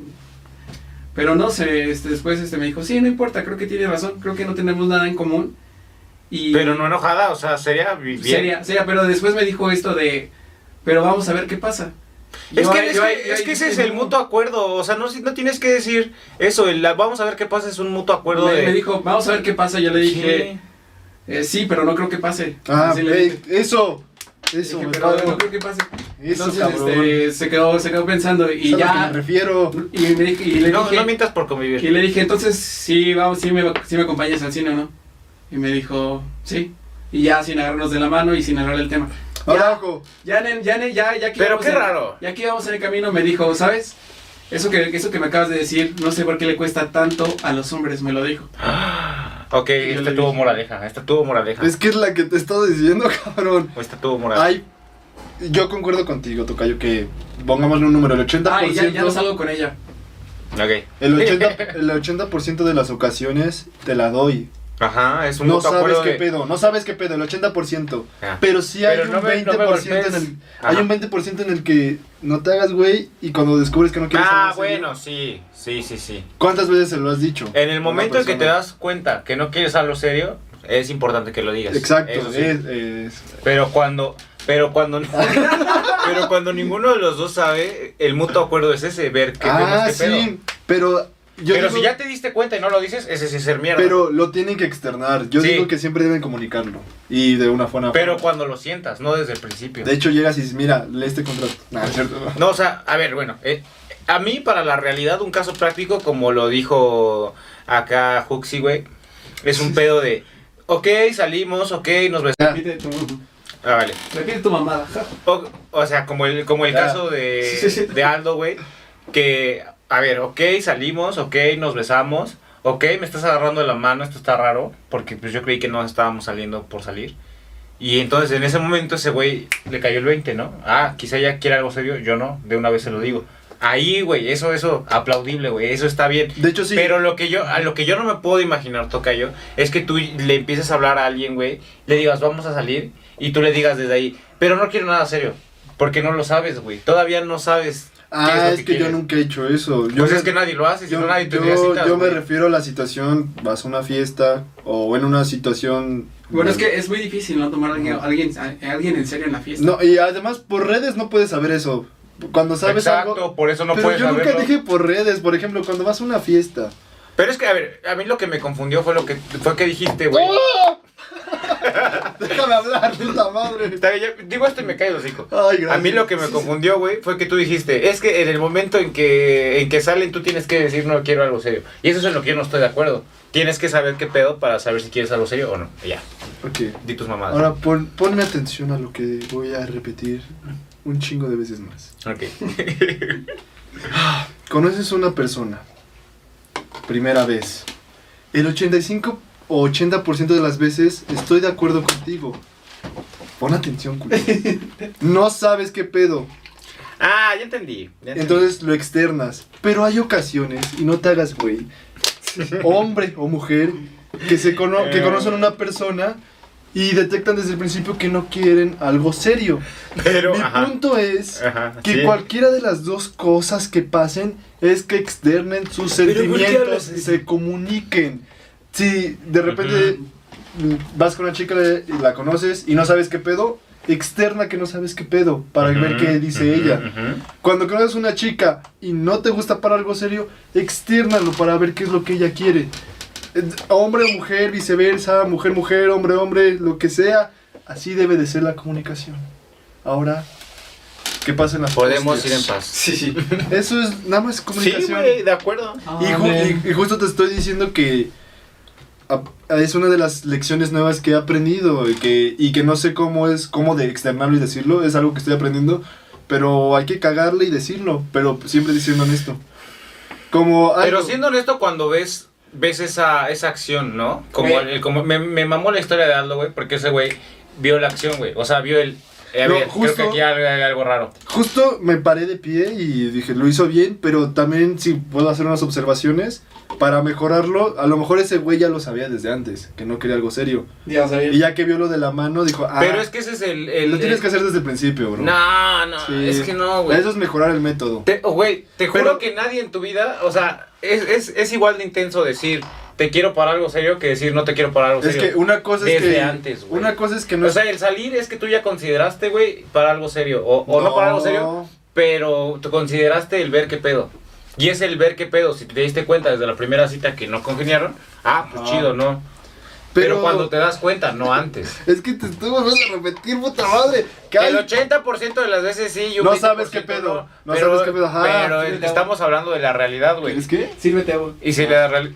Pero no sé, este, después este, me dijo, sí, no importa, creo que tiene razón, creo que no tenemos nada en común. Y Pero no enojada, o sea, sería bien. Seria, seria, pero después me dijo esto de, pero vamos a ver qué pasa. Es Yo que, es, que, ahí- yo es ahí que ese es el mutuo acuerdo, o sea, no, no tienes que decir eso, el, vamos a ver qué pasa, es un mutuo acuerdo me, de... me dijo, vamos a ver qué pasa. Yo le dije, Sí. eh, sí, pero no creo que pase. Ah, Así le ey, dije. eso. Eso, Dije, me pero no creo que pase. Eso, Entonces este, se, quedó, se quedó pensando y Es a lo que ya... me refiero. Y, me dije- y le no, dije, no mientas por y convivir. le dije, entonces sí, vamos, sí me, sí me acompañas al cine, ¿no? Y me dijo, sí. Y ya sin agarrarnos de la mano y sin hablar el tema. Abajo. Ya, ya, ya, ya que Pero qué en- raro. Ya que íbamos en el camino me dijo, ¿sabes? Eso que, eso que me acabas de decir, no sé por qué le cuesta tanto a los hombres, me lo dijo. Ok, esta tuvo moraleja, esta tuvo moraleja. Es que es la que te estaba diciendo, cabrón. O esta tuvo moraleja. Ay, yo concuerdo contigo, Tocayo, que pongámosle un número, el 80%. Ah, y ya, ya no salgo con ella. Ok. el 80%, el 80 de las ocasiones te la doy. Ajá, es un No sabes qué de- pedo, no sabes qué pedo, el 80%. Ah. Pero sí hay Pero un no me- no me 20% en el Ajá. hay un 20% en el que no te hagas güey y cuando descubres que no quieres Ah, serio, bueno, sí, sí, sí, sí. ¿Cuántas veces se lo has dicho? En el momento en que te das cuenta que no quieres algo serio, es importante que lo digas. Exacto, Eso sí. es, es- Pero cuando, pero cuando, pero cuando ninguno de los dos sabe, el mutuo acuerdo es ese, ver qué vemos Ah, qué pedo. sí, pero Yo pero digo- si ya te diste cuenta y no lo dices, ese sí es ser mierda. Pero lo tienen que externar. Yo Sí. digo que siempre deben comunicarlo. Y de una buena Pero forma. cuando lo sientas, no desde el principio. De hecho, llegas y dices, mira, lee este contrato. Nah, es cierto. No, o sea, a ver, bueno, eh, a mí para la realidad un caso práctico, como lo dijo acá Huxi, güey, es un pedo de, ok, salimos, ok, nos besamos. Ah, vale. repite tu mamada. O, o sea, como el, como el Ya. caso de, Sí, sí, sí. de Aldo, güey, que, a ver, ok, salimos, ok, nos besamos, ok, me estás agarrando de la mano, esto está raro, porque pues yo creí que no estábamos saliendo por salir. Y entonces en ese momento ese güey le cayó el 20, ¿no? Ah, quizá ella quiere algo serio, yo no, de una vez se lo digo. Ahí, güey, eso, eso, aplaudible, güey, eso está bien. De hecho, sí. Pero lo que yo, a lo que yo no me puedo imaginar, Tocayo, es que tú le empieces a hablar a alguien, güey, le digas, vamos a salir, y tú le digas desde ahí, pero no quiero nada serio, porque no lo sabes, güey, todavía no sabes. Ah, qué es, lo que, yo nunca he hecho eso. Yo Pues me- es que nadie lo hace, si yo, no nadie yo- tendría citas, yo me refiero a la situación, vas a una fiesta o en una situación... Bueno, es que es muy difícil no tomar a alguien, a alguien, a alguien en serio en la fiesta. No, y además por redes no puedes saber eso. Cuando sabes Exacto, algo... por eso no pero puedes yo nunca dije por redes, por ejemplo, cuando vas a una fiesta. Pero es que, a ver, a mí lo que me confundió fue lo que, fue que dijiste, güey. Déjame hablar, puta madre. Está bien, yo digo esto y me cae el hocico. Ay, gracias. A mí lo que me confundió, güey, fue que tú dijiste, es que en el momento en que, en que salen tú tienes que decir no quiero algo serio. Y eso es en lo que yo no estoy de acuerdo. Tienes que saber qué pedo para saber si quieres algo serio o no. Y Ya, Ok. di tus mamadas. Ahora pon, ponme atención a lo que voy a repetir un chingo de veces más. Ok. Conoces a una persona, primera vez. El 85 o 80% de las veces estoy de acuerdo contigo. Pon atención, culo. No sabes qué pedo. Ah, ya entendí. ya entendí. Entonces lo externas. Pero hay ocasiones, y no te hagas güey, hombre o mujer, que, se cono que conocen a una persona y detectan desde el principio que no quieren algo serio. Pero, Mi ajá. punto es Ajá, que sí. cualquiera de las dos cosas que pasen es que externen sus Pero, ¿por qué sentimientos y se comuniquen. Si de repente vas con una chica y la conoces y no sabes qué pedo, externa que no sabes qué pedo para ver qué dice ella. ujú. Cuando conoces una chica y no te gusta para algo serio, externalo para ver qué es lo que ella quiere. Hombre o mujer, viceversa, mujer, mujer, hombre, hombre, lo que sea. Así debe de ser la comunicación. Ahora, ¿qué pasa en las Podemos ir en paz. Sí, sí. Eso es nada más Sí, comunicación. güey, de acuerdo. y, ju- y- y justo te estoy diciendo que es una de las lecciones nuevas que he aprendido y que, y que no sé cómo es, cómo de externarlo y decirlo. Es algo que estoy aprendiendo, pero hay que cagarle y decirlo, pero siempre diciendo honesto. Como Pero siendo honesto, cuando ves ves esa, esa acción, ¿no? Como, Güey. el- como me, me mamó la historia de Aldo, güey, porque ese güey vio la acción, güey. O sea, vio el... eh, No, ver, justo- creo que aquí hay, hay algo raro. Justo me paré de pie y dije, lo hizo bien, pero también si puedo hacer unas observaciones para mejorarlo, a lo mejor ese güey ya lo sabía desde antes, que no quería algo serio. Ya sabía. Y ya que vio lo de la mano, dijo, ah, Pero es que ese es el... el lo tienes el- que hacer desde el principio, bro. No, no, Sí. es que no, güey. Eso es mejorar el método. Te- oh, Güey, te juro Pero- que nadie en tu vida, o sea, es, es, es igual de intenso decir te quiero para algo serio que decir no te quiero para algo Es serio. que una cosa es Desde que... antes, güey. Una cosa es que no o sea, el salir es que tú ya consideraste, güey, para algo serio. O, o no. para algo serio, pero tú consideraste el ver qué pedo. Y es el ver qué pedo. Si te diste cuenta desde la primera cita que no congeniaron, ah, pues Ajá. chido, no. Pero, cuando te das cuenta, no antes. Es que te estoy volviendo a repetir, puta madre. Que Que el hay- 80% de las veces sí y un No 20% sabes qué pedo, No, no pero, sabes qué pedo, ajá. pero estamos hablando de la realidad, güey. ¿Es que? Sírvete agua. Y si la realidad...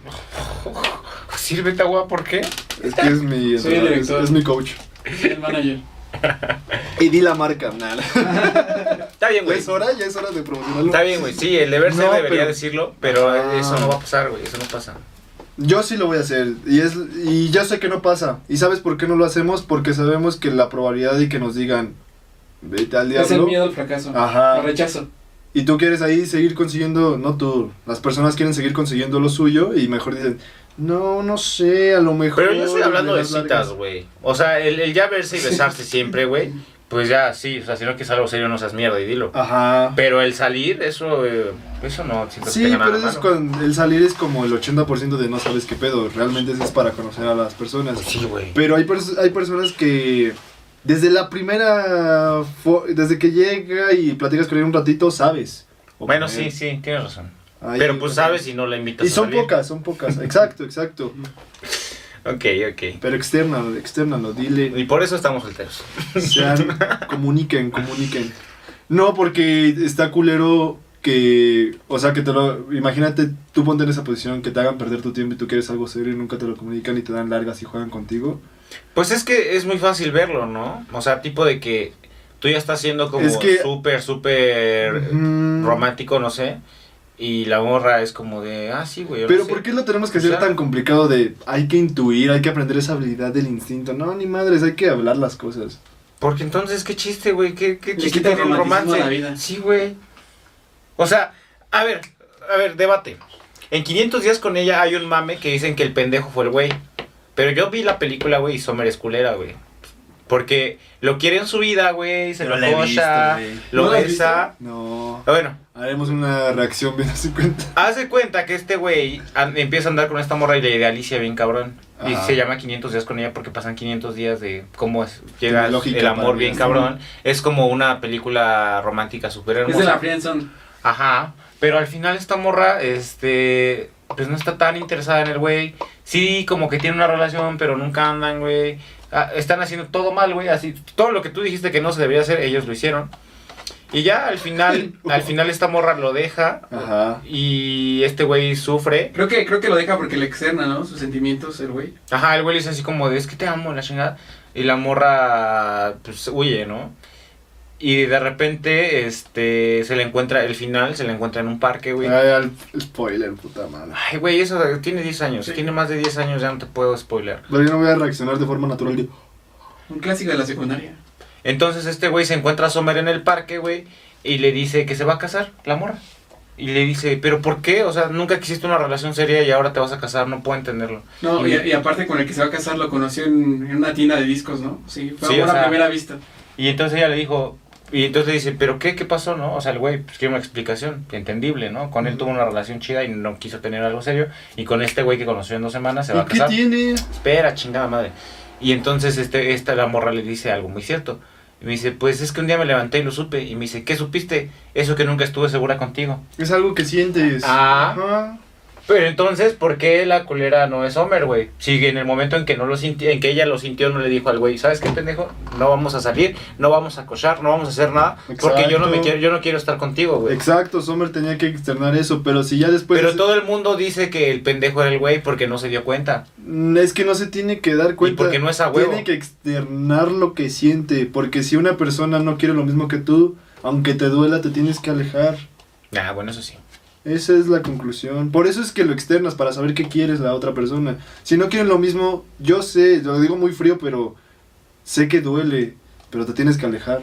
Sírvete agua, ¿por qué? Es que es mi... Soy el es, director. es mi coach. El manager. Y di la marca. Nada. Está bien, güey. es hora, ya es hora de promocionarlo. Está bien, güey. Sí, el deber ser No, debería pero- decirlo, pero Ah. eso no va a pasar, güey. Eso no pasa. Yo sí lo voy a hacer. Y, es, y ya sé que no pasa. ¿Y sabes por qué no lo hacemos? Porque sabemos que la probabilidad de que nos digan, vete al Es el diablo. miedo al fracaso. Ajá. Al rechazo. Y tú quieres ahí seguir consiguiendo, no tú, las personas quieren seguir consiguiendo lo suyo y mejor dicen, no, no sé, a lo mejor. Pero yo estoy hablando de las largas". citas, güey. O sea, el, el ya verse y besarse siempre, güey. Pues ya, sí. O sea, si no quieres algo serio, no seas mierda y dilo. Ajá. Pero el salir, eso, eh, eso no siento que Sí, pero eso es cuando el salir es como el 80% de no sabes qué pedo. Realmente eso es para conocer a las personas. Sí, güey. Pero hay, pers- hay personas que desde la primera, desde que llega y platicas con él un ratito, sabes. O Bueno, sí, sí, tienes razón. Ahí- Pero pues sabes si no la invitas Y a son salir. pocas, son pocas. Exacto, exacto. Ok, ok. Pero externalo, externalo, dile. Y por eso estamos solteros. Sean, comuniquen, comuniquen. No, porque está culero que, o sea, que te lo, imagínate, tú ponte en esa posición, que te hagan perder tu tiempo y tú quieres algo serio y nunca te lo comunican y te dan largas y juegan contigo. Pues es que es muy fácil verlo, ¿no? O sea, tipo de que tú ya estás siendo como Es que- súper, súper Mm, romántico, no sé. Y la morra es como de, ah, sí, güey. no Pero sé". ¿por qué lo tenemos que O hacer sea- tan complicado de hay que intuir, hay que aprender esa habilidad del instinto? No, ni madres, hay que hablar las cosas. Porque entonces, qué chiste, güey. ¿Qué, qué chiste tiene el romanticismo romance? la vida. Sí, güey. O sea, a ver, a ver, debate. En 500 días con ella hay un mame que dicen que el pendejo fue el güey. Pero yo vi la película, güey, y Sommer es culera, güey. Porque lo quiere en su vida, güey, se lo güey. lo ¿No la has besa. No. Ah, Bueno, Haremos una reacción bien su cuenta. haz de cuenta que este güey empieza a andar con esta morra y le idealicia bien cabrón. Y Ajá. se llama 500 días con ella porque pasan 500 días de cómo es, llega el amor bien cabrón. Es como una película romántica súper Es hermosa. de la friendzone. Ajá, pero al final esta morra, este, pues no está tan interesada en el güey. Sí, como que tiene una relación, pero nunca andan, güey. Ah, están haciendo todo mal, güey. Así, todo lo que tú dijiste que no se debía hacer, ellos lo hicieron. Y ya al final, al final esta morra lo deja. Ajá. Y este güey sufre. Creo que, creo que lo deja porque le externa, ¿no? Sus sentimientos, el güey. Ajá, el güey le dice así como de, es que te amo, la chingada. Y la morra, pues, huye, ¿no? Y de repente, este, se le encuentra, el final, se le encuentra en un parque, güey. Ay, al spoiler, puta madre. Ay, güey, eso tiene 10 años. Sí. Tiene más de 10 años, ya no te puedo spoiler. Pero yo no voy a reaccionar de forma natural. Un clásico de la secundaria. Entonces este güey se encuentra a Sommer en el parque, güey, y le dice que se va a casar, la morra. Y le dice, ¿pero por qué? O sea, nunca quisiste una relación seria y ahora te vas a casar, no puedo entenderlo. No, Y- y, y aparte con el que se va a casar lo conoció en, en una tienda de discos, ¿no? Sí, fue Sí, sea- a primera vista. Y entonces ella le dijo, y entonces le dice, ¿pero qué? ¿Qué pasó, no? O sea, el güey pues, quiere una explicación, entendible, ¿no? Con él tuvo una relación chida y no quiso tener algo serio. Y con este güey que conoció en dos semanas se va a ¿Y qué casar. tiene? espera, chingada madre. Y entonces este, esta la morra le dice algo muy cierto. Y me dice, pues es que un día me levanté y lo supe. Y me dice, ¿qué supiste? Eso que nunca estuve segura contigo. Es algo que sientes. Ah. Ajá. Pero entonces, ¿por qué la culera no es Homer, güey? Si en el momento en que no lo sintió, en que ella lo sintió, no le dijo al güey, ¿sabes qué pendejo? No vamos a salir, no vamos a cochar, no vamos a hacer nada, porque yo no me Exacto. quiero, yo no quiero estar contigo, güey. Exacto, Sommer tenía que externar eso, pero si ya después... Pero todo el mundo dice que el pendejo era el güey porque no se dio cuenta. Mm, Es que no se tiene que dar cuenta. porque no es a huevo. Tiene que externar lo que siente, porque si una persona no quiere lo mismo que tú, aunque te duela, te tienes que alejar. Ah, bueno, eso sí. Esa es la conclusión. Por eso es que lo externas, para saber qué quieres la otra persona. Si no quieren lo mismo, yo sé, lo digo muy frío, pero sé que duele, pero te tienes que alejar.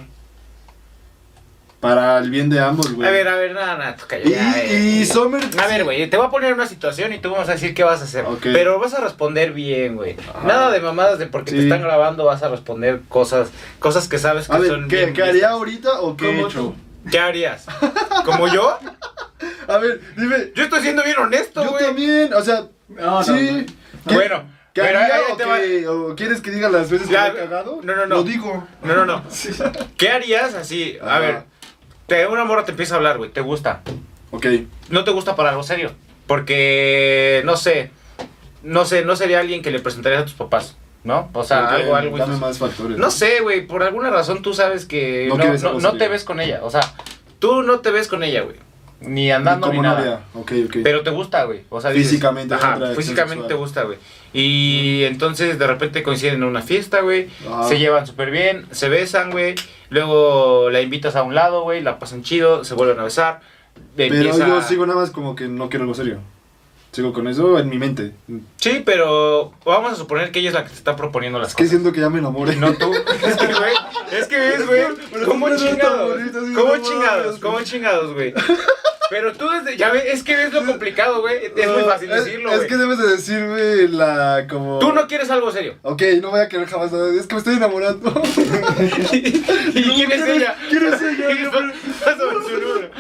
Para el bien de ambos, güey. A ver, a ver, nada, nada, tú Y, eh. y Sommer... A ver, güey, te voy a poner una situación y tú vamos a decir qué vas a hacer. Pero vas a responder bien, güey. Nada de mamadas de porque te Sí. están grabando, vas a responder cosas, cosas que sabes que A ver, son ¿qué, bien ¿qué haría ahorita o qué he ¿Cómo hecho? tú? ¿Qué harías? ¿Como yo? A ver, dime. Yo estoy siendo bien honesto, Yo güey. también, o sea, No, no, sí. no. ¿Qué- Bueno, ¿Qué pero haría ahí o, te va- qué- o quieres que diga las veces Ya, que me he cagado? no, no, no. Lo digo. No, no, no. ¿Qué harías así? A Ajá. ver, te, una morra te empieza a hablar, güey, te gusta. Ok. No te gusta para algo serio. Porque, no sé, no sé, no sería alguien que le presentarías a tus papás, ¿no? O sea, algo, algo. Dame más factores. No sé, güey, por alguna razón tú sabes que No te ves con ella. O sea, tú no te ves con ella, güey. Ni andando ni, como nada. novia. Ok, ok. Pero te gusta, güey. O sea, dices- Físicamente, Ajá, físicamente te gusta, güey. Y entonces de repente coinciden en una fiesta, güey. Se llevan súper bien, se besan, güey. Luego la invitas a un lado, güey. La pasan chido, se vuelven a besar. Pero empieza- yo sigo nada más como que no quiero algo serio. Sigo con eso en mi mente. Sí, pero vamos a suponer que ella es la que te está proponiendo las Es que cosas. siento que ya me enamoré. No tú. Es que, güey. Es que ves, güey. ¿Cómo chingados? ¿Cómo chingados? ¿Cómo chingados, güey? Pero tú desde. Ya ves, es que ves lo complicado, güey. Es muy fácil Es- decirlo, Es, que debes de decirme la como... Tú no quieres algo serio. Ok, no voy a querer jamás nada. Es que me estoy enamorando. ¿Y quién es ella? ¿Quién es ella? ¿Quién es- su número.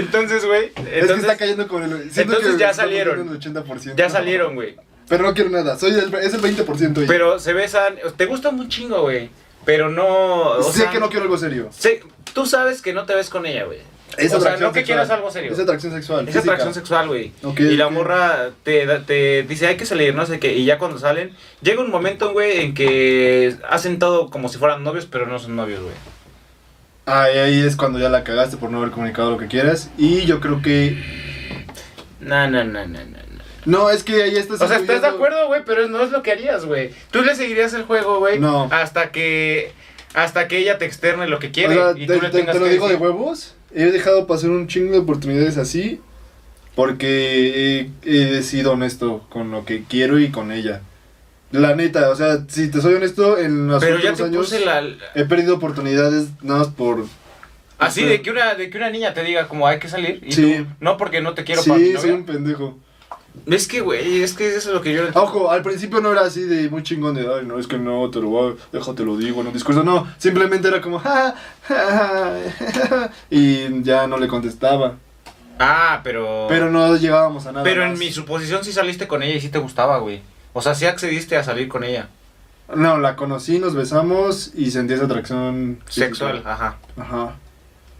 Entonces, güey. es que está Entonces, cayendo con el... entonces que ya salieron. el 80%. ya salieron, güey. Pero no quiero nada. Soy el, es el 20% ella. Pero se besan. Te gusta un chingo, güey. pero no. o sé sea, que no quiero algo serio. sé- tú sabes que no te ves con ella, güey. Es o sea, no que sexual. quieras algo serio. Es atracción sexual. Es física. atracción sexual, güey. Y la morra te, te dice, hay que salir, no sé qué. Y ya cuando salen, llega un momento, güey, en que hacen todo como si fueran novios, pero no son novios, güey. Ah, y ahí es cuando ya la cagaste por no haber comunicado lo que quieras. Y yo creo que. No, no, no, no, no. no. No, es que ahí estás. O sea, ¿estás de acuerdo, güey? Pero no es lo que harías, güey. Tú le seguirías el juego, güey. No. Hasta que. Hasta que ella te externe lo que O quiere. sea, y te, tú le te- tengas te lo que digo de huevos. He dejado pasar un chingo de oportunidades así. Porque he, he sido honesto con lo que quiero y con ella. La neta, o sea, si te soy honesto, en los Pero ya últimos te años puse la. he perdido oportunidades nada más por. Así de que una de que una niña te diga como hay que salir y Sí. tú no porque no te quiero Sí, soy un pendejo. Es que güey, es que eso es lo que yo Ojo, al principio no era así de muy chingón de, ay, no, es que no, te lo voy a, déjate lo digo en un discurso. No, simplemente era como, ja, ja, ja, y ya no le contestaba. Ah, pero Pero no llegábamos a nada. Pero en más. mi suposición sí saliste con ella y sí te gustaba, güey. O sea, sí accediste a salir con ella. No, la conocí, nos besamos y sentí esa atracción física. Sexual, ajá. Ajá.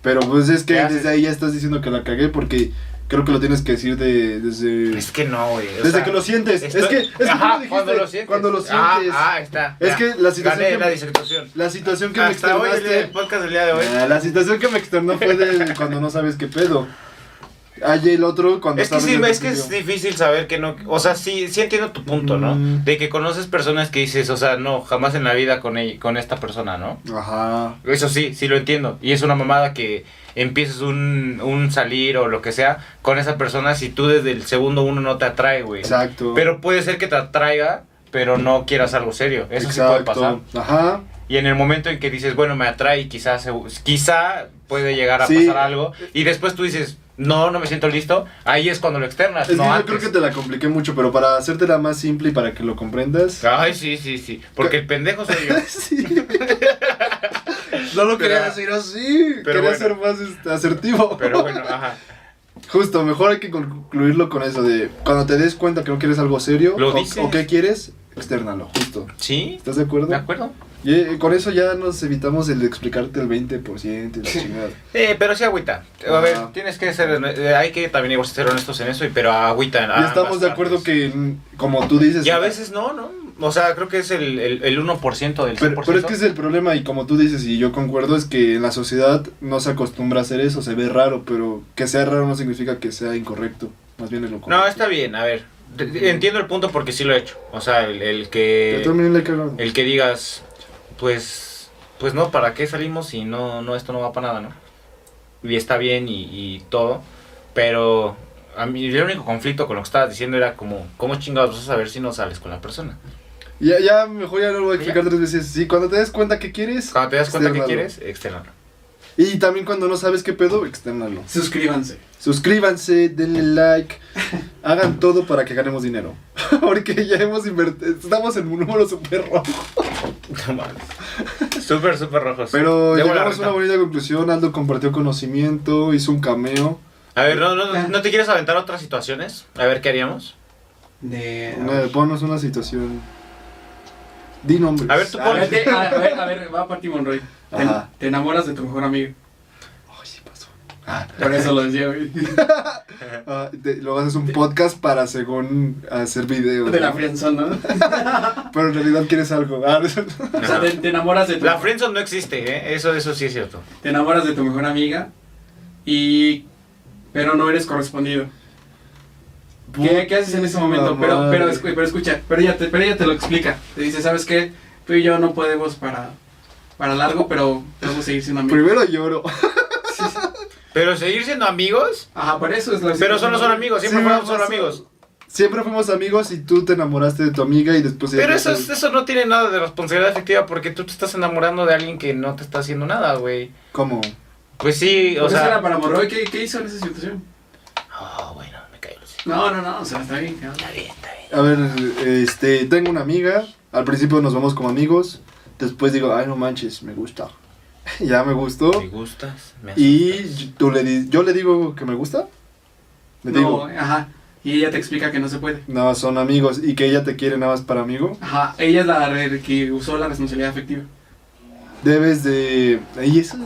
Pero pues es que desde ahí ya estás diciendo que la cagué porque creo que lo tienes que decir de, desde... Es que no, güey. desde sea, que lo sientes. estoy- Es que, es que Ajá, lo dijiste, cuando lo sientes. Cuando lo Ah, sientes. Ah, está. Es ya. que la situación Gané que la me- disertación. La situación que me Hasta hoy el, externaste... el podcast del día de hoy. Ah, la situación que me externó fue de cuando no sabes qué pedo. Hay el otro cuando Es que sí, es que es difícil saber que no. O sea, sí, sí entiendo tu punto, ¿no? Mm. De que conoces personas que dices, o sea, no, jamás en la vida con, ella, con esta persona, ¿no? Ajá. Eso sí, sí lo entiendo. Y es una mamada que empieces un, un salir o lo que sea con esa persona si tú desde el segundo uno no te atrae, güey. Exacto. Pero puede ser que te atraiga, pero no quieras algo serio. Eso sí puede pasar. Ajá. Y en el momento en que dices, bueno, me atrae, quizá, se- quizá puede llegar a Sí. pasar algo. Y después tú dices, no, no me siento listo. Ahí es cuando lo externas, Es no que yo antes. creo que te la compliqué mucho, pero para hacértela más simple y para que lo comprendas. Ay, sí, sí, sí. Porque el pendejo soy yo. Sí. no lo quería Pero- decir así. pero quería bueno. ser más este, asertivo. Pero bueno, ajá. Justo, mejor hay que concluirlo con eso de cuando te des cuenta que no quieres algo serio Lo o, dices. o qué quieres, externalo, justo. ¿Sí? ¿Estás de acuerdo? ¿De acuerdo? Y eh, con eso ya nos evitamos el explicarte el 20% y la chingada. Pero sí agüita. A ver, Ajá. tienes que ser, eh, hay que también igual ser honestos en eso, pero agüita. y estamos de acuerdo partes. que, mm, como tú dices... Y a veces no, ¿no? O sea, creo que es el, el, el 1% del 100%. Pero, pero es que es el problema y como tú dices y yo concuerdo es que en la sociedad no se acostumbra a hacer eso, se ve raro, pero que sea raro no significa que sea incorrecto, más bien es lo correcto. No, está bien, a ver. Entiendo el punto porque sí lo he hecho. O sea, el, el Yo que también le he el que digas, pues, pues no, ¿para qué salimos y no, no, esto no va para nada, ¿no? Y está bien y, y todo, pero a mí el único conflicto con lo que estabas diciendo era como, ¿cómo chingados vas a saber si no sales con la persona? Ya, ya, mejor ya no lo voy a explicar tres veces. Sí, cuando te des cuenta que quieres, Cuando te das cuenta que externalo. quieres, externo. Y también cuando no sabes qué pedo, externalo. Suscríbanse. Suscríbanse, denle like, hagan todo para que ganemos dinero. Porque ya hemos invertido, estamos en un número súper rojo. No mames. Súper, súper rojos. Pero Debo llegamos a una bonita conclusión. Aldo compartió conocimiento, hizo un cameo. A ver, ¿no, no, ¿no te quieres aventar otras situaciones? A ver qué haríamos. De. Una, ponnos una situación. Di nombres. A ver, tú A ver, te- a ver, a ver, va para ti, Monroy. Te, enamoras de tu mejor amigo. Ay, sí pasó. Por eso lo decía, güey. Ah, te- luego haces un podcast para según hacer videos. De la friendzone, ¿no? Pero en realidad quieres algo. Ah, O sea, te, te enamoras de tu, La friendzone no existe, ¿eh? Eso, eso sí es cierto. te enamoras de tu mejor amiga y pero no eres correspondido. ¿Qué, qué haces en ese momento? Pero, pero, pero escucha, pero ella, te, pero ella te lo explica. Te dice, ¿sabes qué? Tú y yo no podemos para, para largo, pero podemos seguir siendo amigos. Primero lloro. Sí, sí. Pero seguir siendo amigos. Ajá, por eso es la Pero solo son amigos, siempre Sí, fueron solo amigos. Siempre fuimos amigos y tú te enamoraste de tu amiga y después... Pero eso, es- eso no tiene nada de responsabilidad efectiva porque tú te estás enamorando de alguien que no te está haciendo nada, güey. ¿Cómo? Pues sí, o O sea, era sea. para Morroy, ¿qué, ¿qué hizo en esa situación? Oh, bueno. No, no, no, o sea, está bien. Está bien, está bien. A ver, este, tengo una amiga. Al principio nos vamos como amigos. Después digo, ay, no manches, me gusta. ya me gustó. Me gustas, me Y tú le di- yo le digo que me gusta. Le digo, No, ajá. Y ella te explica que no se puede. no, son amigos y que ella te quiere nada más para amigo. Ajá, ella es la re- que usó la responsabilidad afectiva. debes de... Y eso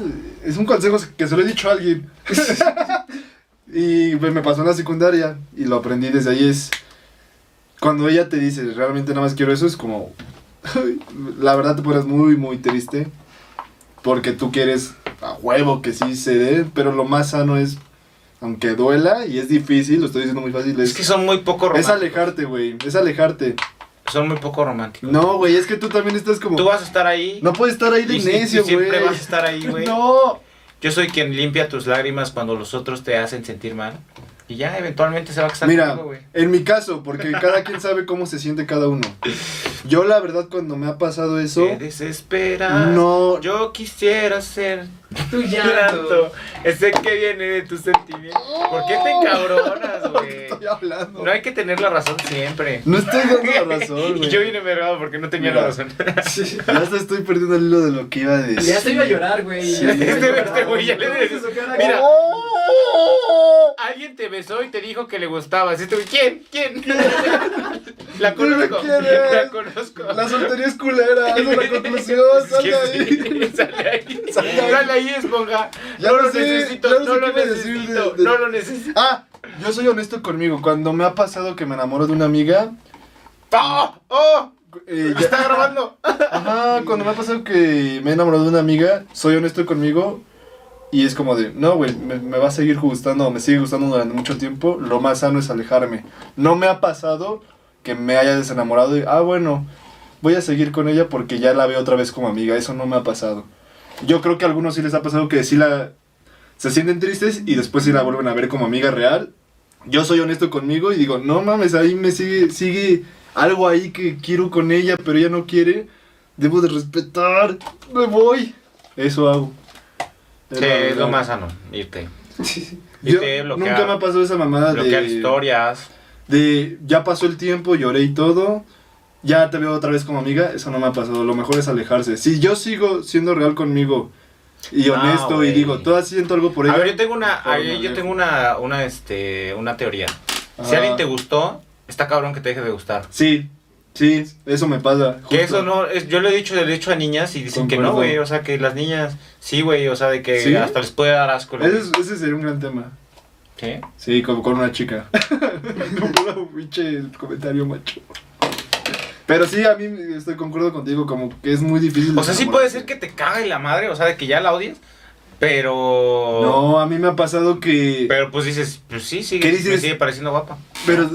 es un consejo que se lo he dicho a alguien. y pues, me pasó en la secundaria y lo aprendí desde ahí es... Cuando ella te dice, realmente nada más quiero eso, es como... la verdad te pones muy, muy triste. Porque tú quieres a huevo que sí se dé, pero lo más sano es... Aunque duela y es difícil, lo estoy diciendo muy fácil, es, Es que son muy poco es románticos. alejarte, güey. Es alejarte. Son muy poco románticos. No, güey, es que tú también estás como... Tú vas a estar ahí. No puedes estar ahí de y, y necio, güey. siempre vas a estar ahí, güey. No. Yo soy quien limpia tus lágrimas cuando los otros te hacen sentir mal. Y ya, eventualmente se va a casar Mira, güey. en mi caso, porque cada quien sabe cómo se siente cada uno. Yo la verdad cuando me ha pasado eso, Te desesperas. no, Yo quisiera ser Tu llanto. Ese que viene de tus sentimientos. ¿Por qué te encabronas, güey? estoy hablando. No hay que tener la razón siempre. No estoy dando la razón, Y güey. yo vine envergado porque no tenía Mira. la razón. Ya hasta estoy perdiendo el hilo de lo que iba a decir. Ya se iba a llorar, güey. Sí. Ya se iba a Este- llorar, güey ya le güey. dice- Su cara- Mira. ¡Oh! Alguien te besó y te dijo que le gustabas. Y tú, ¿quién? ¿Quién? La conozco. La conozco. La soltería es culera, esa es la conclusión, sal de ahí. Sí, Sale ahí. Sale ahí. Sale ahí, esponja. Ya no lo sé, necesito, ya no sé no lo necesito, de- de- no lo necesito. Ah, yo soy honesto conmigo. Cuando me ha pasado que me enamoro de una amiga, ¡Oh! ¡Oh! eh, ya- ¡Está grabando! Ajá, cuando me ha pasado que me he enamorado de una amiga, soy honesto conmigo y es como de, no, güey, me, me va a seguir gustando me sigue gustando durante mucho tiempo, lo más sano es alejarme. No me ha pasado que me haya desenamorado y, ah, bueno, voy a seguir con ella porque ya la veo otra vez como amiga, eso no me ha pasado. Yo creo que a algunos sí les ha pasado que sí la... se sienten tristes y después sí la vuelven a ver como amiga real. Yo soy honesto conmigo y digo, no mames, ahí me sigue, sigue algo ahí que quiero con ella, pero ella no quiere. Debo de respetar, me voy. Eso hago. Sí, es lo más sano, irte. Yo- Irte, bloquear. nunca me ha pasado esa mamada Bloquear de, historias. de ya pasó el tiempo, lloré y todo. Ya te veo otra vez como amiga, eso no me ha pasado. Lo mejor es alejarse. Si yo sigo siendo real conmigo y Ah, honesto y digo, todavía siento algo por ella. A ver, yo tengo una, yo tengo una, una, este, una teoría. Si Ajá. alguien te gustó, está cabrón que te deje de gustar. Sí, sí, eso me pasa. Que eso no, es, yo lo he dicho, lo he dicho a niñas y dicen que no, güey, o sea, que las niñas, sí, güey, o sea, de que ¿Sí? hasta les puede dar asco. güey. Ese, es- ese sería un gran tema. ¿Sí? Sí, como con una chica. Como un pinche comentario macho. Pero sí, a mí estoy concuerdo contigo, como que es muy difícil. O sea, sí puede ser que te cague la madre, o sea, de que ya la odies, pero... No, a mí me ha pasado que... Pero pues dices, pues sí, sigue, ¿Qué me dices? sigue pareciendo guapa. Pero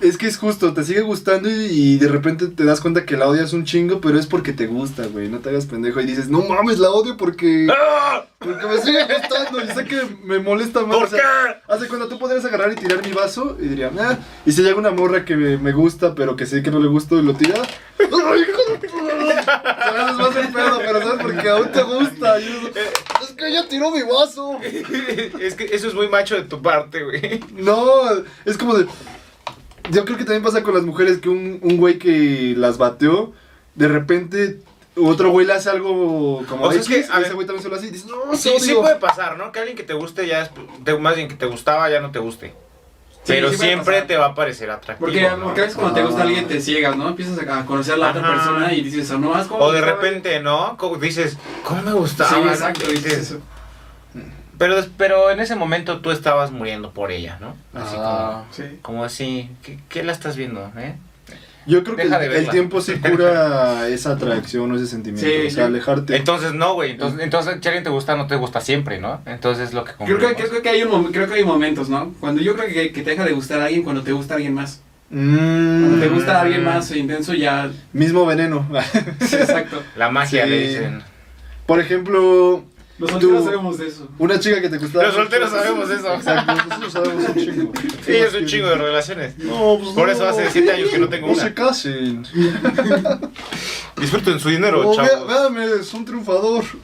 es que es justo, te sigue gustando y, y de repente te das cuenta que la odias un chingo, pero es porque te gusta, güey. No te hagas pendejo y dices, no mames, la odio porque, ¡Ah! porque me sigue gustando y sé que me molesta más. ¿Por o sea, qué? Hace cuando tú podrías agarrar y tirar mi vaso y diría, ah, y si llega una morra que me, me gusta, pero que sé que no le gusta y lo tira, ¡ay, hijo de va a ser pedo, pero sabes porque aún te gusta. Y es que ella tiró mi vaso. es que eso es muy macho de tu parte, güey. No, es como de. Yo creo que también pasa con las mujeres que un, un güey que las bateó, de repente otro güey le hace algo como O sea, es que, a ese güey también se lo hace y dices, no, Sí, sí odio". puede pasar, ¿no? Que alguien que te guste ya es, de- más bien que te gustaba ya no te guste. Sí, Pero sí siempre te va a parecer atractivo. Porque, ¿no? porque a veces cuando te gusta Ah. alguien te ciegas, ¿no? Empiezas a conocer a la otra persona y dices, "Oh, no más como O de repente, ¿no? Dices, ¿cómo me gustaba? Sí, exacto, dices, eso. Pero, pero en ese momento tú estabas muriendo por ella, ¿no? Así Ah. Sí. como, como así, ¿qué, qué la estás viendo, eh? Yo creo que Deja el, tiempo sí cura esa atracción o ese sentimiento. Sí, o sea, alejarte. Entonces no, güey. Entonces, entonces si alguien te gusta, no te gusta siempre, ¿no? Entonces es lo que Creo que, creo, que hay un, creo que hay momentos, ¿no? Cuando yo creo que, que te deja de gustar a alguien cuando te gusta alguien más. Mm, Cuando te gusta alguien más intenso ya... Mismo veneno. Sí, exacto. La magia Sí. le dicen. Por ejemplo, Los solteros sabemos de eso. una chica que te gustaba. Los solteros sabemos eso. Exacto, nosotros sabemos un chingo. Sí, es un chingo de relaciones. No, pues Por no. eso hace 7 años que no tengo No una. se casen. Disfruten su dinero, Oh, chavos. véame, es un triunfador.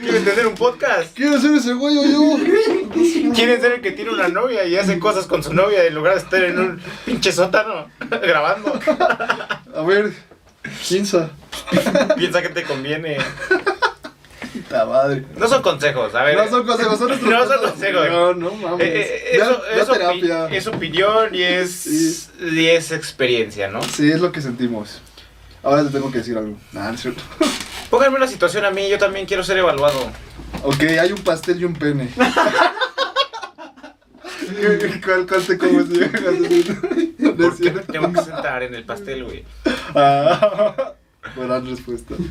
¿Quieren tener un podcast? ¿Quieres ser ese güey o yo? ¿Quieren ser el que tiene una novia y hace cosas con su novia en lugar de estar en un pinche sótano grabando? A ver, piensa. Piensa que te conviene. Puta madre. No son consejos, a ver. No son consejos, son nuestros No son consejos. No, no mames. Eh, eh, eso, terapia. es opinión y es, Sí. y es experiencia, ¿no? Sí, es lo que sentimos. Ahora te tengo que decir algo. Nah, no es cierto. Pónganme una situación a mí, yo también quiero ser evaluado. Ok, hay un pastel y un pene. ¿Cuál, cuál te comes? No es ¿Por qué me cierto. tengo que sentar en el pastel, güey? Ah, buena respuesta.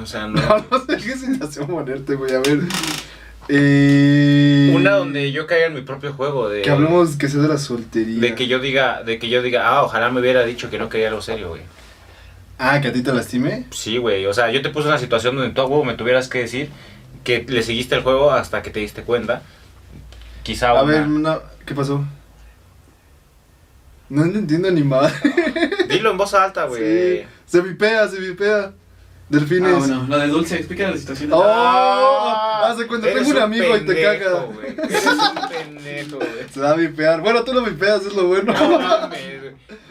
O sea, no. No, no sé qué sensación ponerte, güey. A ver. Eh, Una donde yo caiga en mi propio juego de Que hablemos que sea de la soltería. de que yo diga, de que yo diga, ah, ojalá me hubiera dicho que no quería algo serio, güey. Ah, que a ti te lastime. Sí, güey. O sea, yo te puse una situación donde tú a huevo me tuvieras que decir que le seguiste el juego hasta que te diste cuenta. Quizá A una- ver, no, ¿qué pasó? No entiendo ni madre. Dilo en voz alta, güey. Sí. Se vipea, se vipea. Delfines. Ah, bueno, la de Dulce, explica la situación. Oh, Ah, haz de cuenta, tengo un amigo y te caga. güey. Eres un pendejo, güey. Se va a vipear. Bueno, tú lo vipeas, es lo bueno. No mames.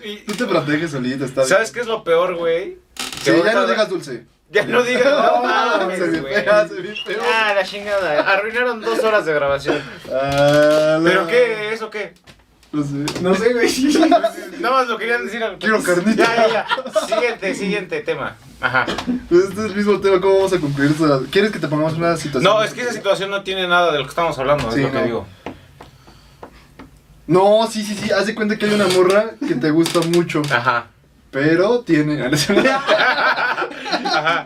Y- Tú te proteges solito, está bien. ¿Sabes qué es lo peor, güey? Sí, Que ya ahorita- no digas dulce. Ya no digas, no mames, se güey. vipea, se vipea. Ah, la chingada. Arruinaron dos horas de grabación. Ah, la- ¿Pero qué? ¿Eso qué? No sé. No sé, güey. Nada más lo querían decir algo. Quiero carnita. Ya, ya, ya. Siguiente, siguiente tema. Ajá. Pues este es el mismo tema, ¿cómo vamos a cumplir? ¿Quieres que te pongamos una situación? No, es que esa situación no tiene nada de lo que estamos hablando, Sí, es lo que no. digo. No, sí, sí, sí. Haz de cuenta que hay una morra que te gusta mucho, Ajá. pero tiene. Ajá.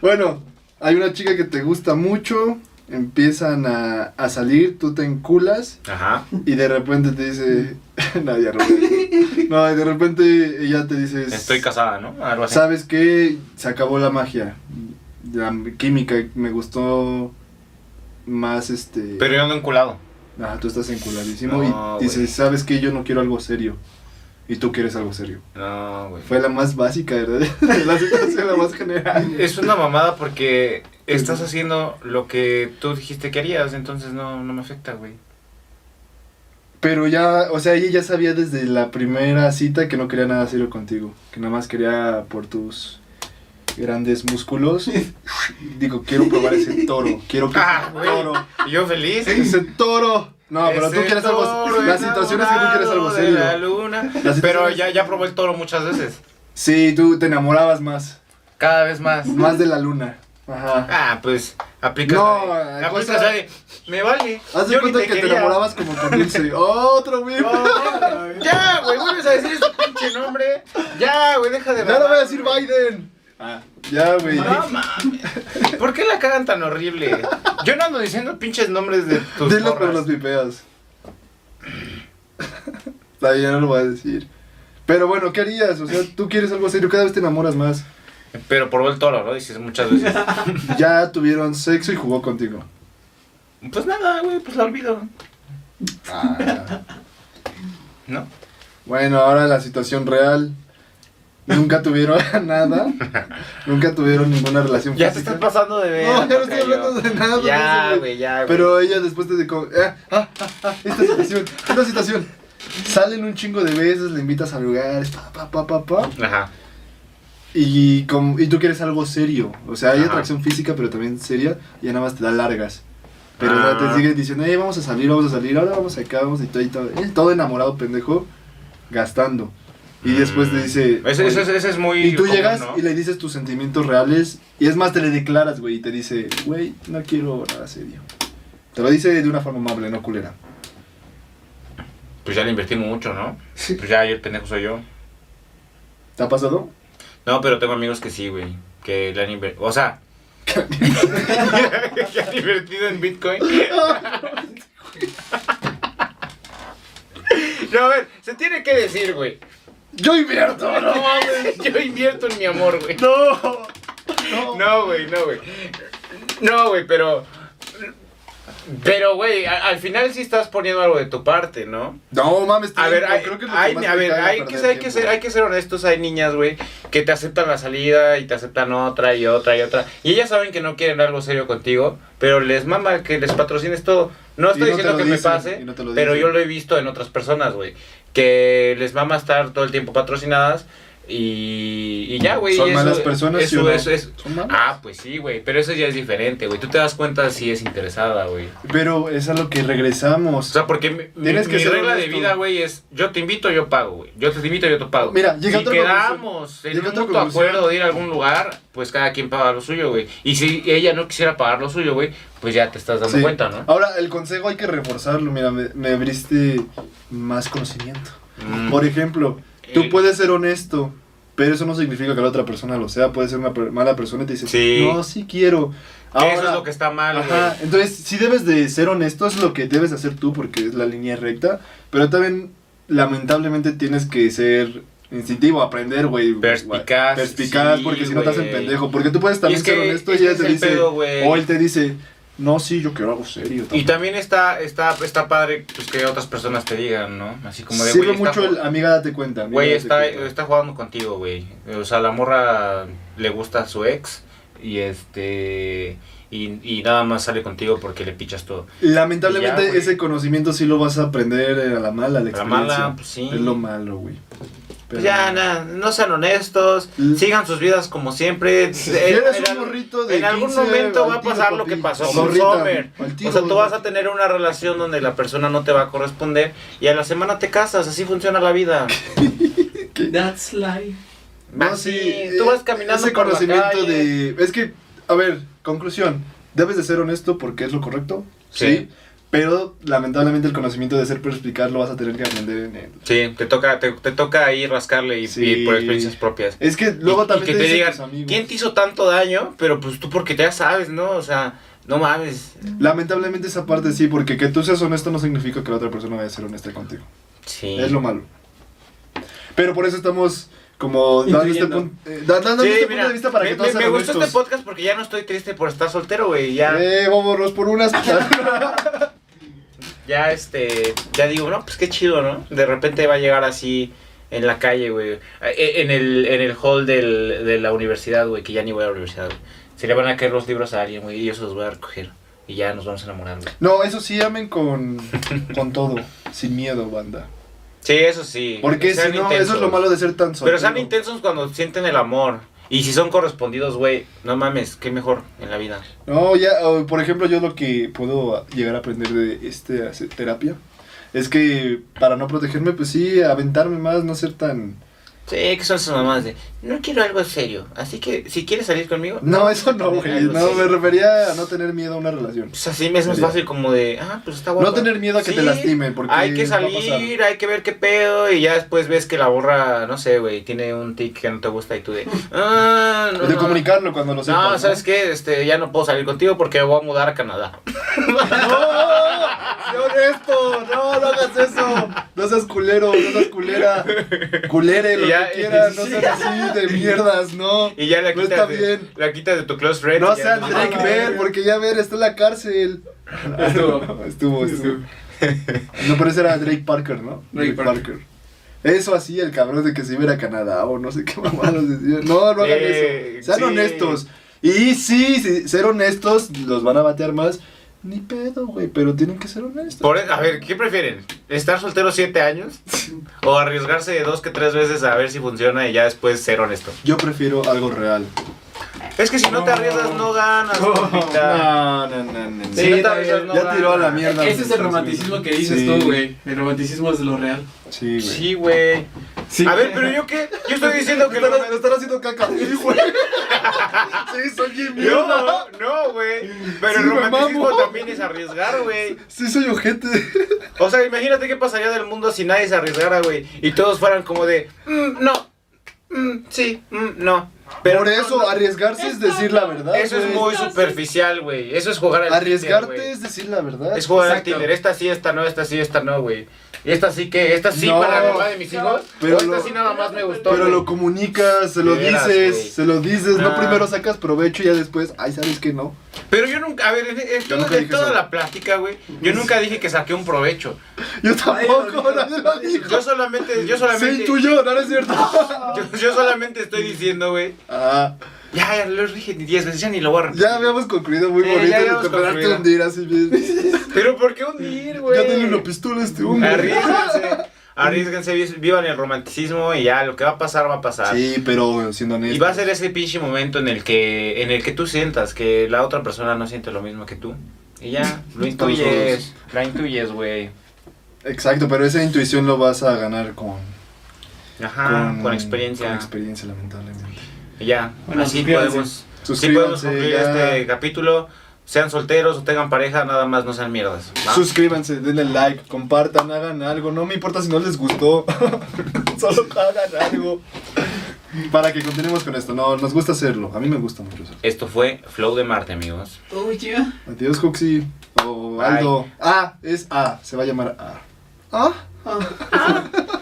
bueno, hay una chica que te gusta mucho, empiezan a, a salir, tú te enculas Ajá. y de repente te dice. Nadie, No, y de repente ella te dice. Estoy casada, ¿no? Algo así. ¿Sabes qué? Se acabó la magia. La química me gustó más este. Pero yo ando enculado. Ah, tú estás enculadísimo No, y dices. ¿sabes qué? Yo no quiero algo serio. Y tú quieres algo serio. No, güey. Fue la más básica, ¿verdad? la situación la más general. Es una mamada porque estás haciendo lo que tú dijiste que harías, entonces no, no me afecta, güey. Pero ya, o sea, ella ya sabía desde la primera cita que no quería nada serio contigo. Que nada más quería por tus grandes músculos. Digo, quiero probar ese toro. Quiero que Ah, ese toro. Y yo feliz. Ese toro. No, pero tú quieres algo. La situación es que tú quieres algo la serio. luna. La situación Pero ya, ya probé el toro muchas veces. Sí, tú te enamorabas más. Cada vez más. Más de la luna. Ajá. Ah, pues aplicas. No, la aplicas de, Me vale. Haz de cuenta que te quería". enamorabas como con dulce. Otro, güey. No, ya, güey, vuelves a decir ese pinche nombre. Ya, güey, deja de Ya no voy a decir. Biden. Ah, ya, güey. No mames. ¿Por qué la cagan tan horrible? Yo no ando diciendo pinches nombres de tus Dilo pero morras. los. Está bien, ya no lo voy a decir. Pero bueno, ¿qué harías? O sea, tú quieres algo serio, cada vez te enamoras más. Pero probó el toro, ¿no? Dices muchas veces. Ya tuvieron sexo y jugó contigo. Pues nada, güey, pues la olvido. Ah. ¿No? Bueno, ahora la situación real. Nunca tuvieron nada. Nunca tuvieron ninguna relación Ya te física. estás pasando de ver. No, ya no estoy hablando de nada. Ya, güey, ya, güey. Pero ella después te dijo, eh, ah, ah, ah, esta situación, esta situación. Salen un chingo de veces, le invitas a lugares, pa, pa, pa, pa, pa. Ajá. Y, como, y tú quieres algo serio. O sea, hay Ajá. atracción física, pero también seria. Y ya nada más te da largas. Pero Ah. te sigue diciendo, eh, vamos a salir, vamos a salir, ahora vamos acá, vamos y todo, y todo. Eh, todo enamorado, pendejo, gastando. Y después te dice... Ese, ese, ese- ese es muy. Y tú común, llegas ¿no? y le dices tus sentimientos reales. Y es más, te le declaras, güey. Y te dice, güey, no quiero nada serio. Te lo dice de una forma amable, no culera. Pues ya le invertí mucho, ¿no? Pues ya, yo el pendejo soy yo. ¿Te ha pasado? No, pero tengo amigos que sí, güey. Que le han invertido. O sea. que han invertido en Bitcoin. no, a ver, se tiene que decir, güey. ¡Yo invierto! ¡No mames! Yo invierto en mi amor, güey. ¡No! ¡No! No, güey, no, güey. No, güey, pero. Pero, güey, al final sí estás poniendo algo de tu parte, ¿no? No, mames, A ver, hay, creo que hay- a ver, hay que, ser, hay, que ser, hay que ser honestos, hay niñas, güey, que te aceptan la salida y te aceptan otra y otra y otra. Y ellas saben que no quieren algo serio contigo, pero les mama que les patrocines todo. No estoy no diciendo que me pase, no pero yo lo he visto en otras personas, güey, que les mama estar todo el tiempo patrocinadas, Y, y ya, güey. ¿Son eso- malas personas, Eso, o no? eso es. ¿Son malas? Ah, pues sí, güey. Pero eso ya es diferente, güey. Tú te das cuenta si es interesada, güey. Pero es a lo que O regresamos. sea, porque mi, mi- Tienes que mi ser regla de vida, güey, es yo te invito, yo pago, güey. Yo te invito, yo te pago. Mira, llega si quedamos en Llega un mutuo acuerdo de ir a algún lugar, pues cada quien paga lo suyo, güey. Y si ella no quisiera pagar lo suyo, güey, pues ya te estás dando Sí. cuenta, ¿no? Ahora, el consejo hay que reforzarlo. Mira, me, me abriste más conocimiento. Mm. Por ejemplo, tú Eh. puedes ser honesto, pero eso no significa que la otra persona lo sea. Puede ser una per- mala persona y te dice, Sí. no, sí quiero. Que eso es lo que está mal, Ajá, güey. entonces sí debes de ser honesto, es lo que debes hacer tú porque es la línea recta, pero también lamentablemente tienes que ser instintivo, aprender, güey. Perspicaz, Perspicaz, sí, porque si no te hacen pendejo, porque tú puedes también es que- ser honesto y ella te dice, pedo, o él te dice, no, sí, yo quiero algo serio. Y también está, está, está padre pues, que otras personas te digan, ¿no? Así como de, Sirve mucho el amiga, date cuenta. amiga, Güey, date está, cuenta". está jugando contigo, güey. O sea, la morra le gusta a su ex y este... Y, y nada más sale contigo porque le pichas todo. Lamentablemente ya, ese conocimiento sí lo vas a aprender a la mala, a la A la mala, pues sí. Es lo malo, güey. Pues Pero- ya, na- no sean honestos, Mm. sigan sus vidas como siempre. Si En- eres en un morrito de en algún 15, momento va a pasar lo que pasó con Summer. al tiro, O sea, tú vas a tener una relación donde la persona no te va a corresponder y a la semana te casas, así funciona la vida. That's life. No, Así, sí, tú eh, vas caminando Ese por la conocimiento calle. de... Es que, a ver, conclusión. Debes de ser honesto porque es lo correcto. Sí. Sí. Pero lamentablemente el conocimiento de ser perspicaz lo vas a tener que aprender en él. Sí, te toca, te, te toca ahí rascarle y, Sí. y por experiencias propias. Es que luego Y- y también que te, te digan, amigos. ¿quién te hizo tanto daño? Pero pues tú porque ya sabes, ¿no? O sea, no mames. Lamentablemente esa parte sí, porque que tú seas honesto no significa que la otra persona vaya a ser honesta contigo. Sí. Es lo malo. Pero por eso estamos como dando este, punto, eh, da- dando Sí, este mira, punto de vista para me, que todos me- me gustó este podcast porque ya no estoy triste por estar soltero, güey. Ya, Eh, vámonos por unas. ya, este, ya digo, no, pues qué chido, ¿no? De repente va a llegar así en la calle, güey. eh, En el, en el hall del, de la universidad, güey, que ya ni voy a la universidad, güey. Se le van a caer los libros a alguien, güey, y yo se los voy a recoger. Y ya nos vamos a enamorar, güey. no, eso sí, amen con, con todo. Sin miedo, banda. Sí, eso sí. Porque si no, intensos. eso es lo malo de ser tan solo. Pero sean intensos cuando sienten el amor. Y si son correspondidos, güey, no mames, qué mejor en la vida. No, ya, por ejemplo, yo lo que puedo llegar a aprender de este hacer terapia es que para no protegerme, pues sí, aventarme más, no ser tan. Sí, que son esas mamás de, no quiero algo serio, así que si quieres salir conmigo... No, eso no, güey. No, serio". me refería a no tener miedo a una relación. Pues así me es más fácil como de, ah, pues está guapo. No tener miedo a que te lastimen, porque Hay que salir, hay que ver qué pedo, y ya después ves que la borra, no sé, güey, tiene un tic que no te gusta y tú de, ah, no, de no. comunicarlo cuando lo sepas. No, ¿sabes qué? Este, ya no puedo salir contigo porque me voy a mudar a Canadá. ¡No! ¡Sé honesto! ¡No, no hagas eso! No seas culero, no seas culera. Culere, lo Ya, que quieras, no seas así de mierdas, ¿no? Y ya la No quitas, está de, bien. la quitas de tu close friend. No no- Drake Ver, porque ya Ver está en la cárcel. Estuvo. estuvo, estuvo. No, pero ese era Drake Parker, ¿no? Drake Parker. Eso así, el cabrón de que se iba a ir a Canadá o no sé qué mamadas decía. No, no hagan Eh, eso. Sean sí. honestos. Y sí, sí, ser honestos, los van a batear más. Ni pedo, güey, pero tienen que ser honestos. Por, e, a ver, ¿qué prefieren? ¿Estar soltero siete años? ¿O arriesgarse dos que tres veces a ver si funciona y ya después ser honesto? Yo prefiero algo real. Es que si no te arriesgas no ganas. No, no, no, no. Si Sí, no te arriesgas no Ya tiró a la ganas. mierda. Ese es el romanticismo que dices Sí. tú, güey. El romanticismo es lo real. Sí, güey. Sí, güey. Sí. A ver, pero yo qué? Yo estoy diciendo que están, lo están haciendo caca. Sí, güey. Sí, soy bien mierda. No, no, güey. Pero Sí, el romanticismo también es arriesgar, güey. Sí, soy ojete. O sea, imagínate qué pasaría del mundo si nadie se arriesgara, güey. Y todos fueran como de, "Mm, no, mm, sí, mm, no. Pero Por eso, no. arriesgarse es decir la verdad. Eso es muy superficial, güey. Eso es jugar al Arriesgarte Tinder, güey. es decir la verdad. Es jugar al. Tinder. Esta sí, esta no, esta sí, esta no, güey. ¿Y esta sí que ¿Esta sí No, para la mamá de mis hijos? pero ¿O esta lo- sí nada más me gustó, Pero lo comunicas, se lo veras, dices, se lo dices. No Ah. primero sacas provecho y ya después, ay, ¿sabes qué no? Pero yo nunca, a ver, en, en Yo todo- nunca en dije toda eso. la plática, güey, yo nunca dije que saqué un provecho. Yo tampoco, nadie lo dijo. Yo solamente, yo Sí, solamente, tú y yo, no, no es cierto. yo, yo solamente estoy diciendo, güey, Ah, ya, ya lo dije 10 veces, ya ni lo voy a repetir. ya habíamos concluido muy Eh, bonito de habíamos te pegaste concluido. un hundir así bien. Pero ¿por qué hundir, güey? Ya dale una pistola a este hombre. Arriesguense. Arriesguense, vi- vivan el romanticismo y ya lo que va a pasar va a pasar. Sí, pero siendo honesto. Y va a ser ese pinche momento en el que en el que tú sientas que la otra persona no siente lo mismo que tú. Y ya, lo intuyes, la intuyes, güey. Exacto, pero esa intuición lo vas a ganar con, Ajá, con, experiencia. Con experiencia, lamentablemente. Ya, Bueno, así podemos, sí podemos concluir ya. este capítulo. Sean solteros o tengan pareja, nada más no sean mierdas. ¿va? Suscríbanse, denle like, compartan, hagan algo. No me importa si no les gustó. Solo hagan algo. Para que continuemos con esto. No, nos gusta hacerlo. A mí me gusta mucho hacerlo. Esto fue Flow de Marte, amigos. Uy, ya. Adiós, Coxy. O. Aldo. Ah, es A. Se va a llamar A. ¿Ah? Ah.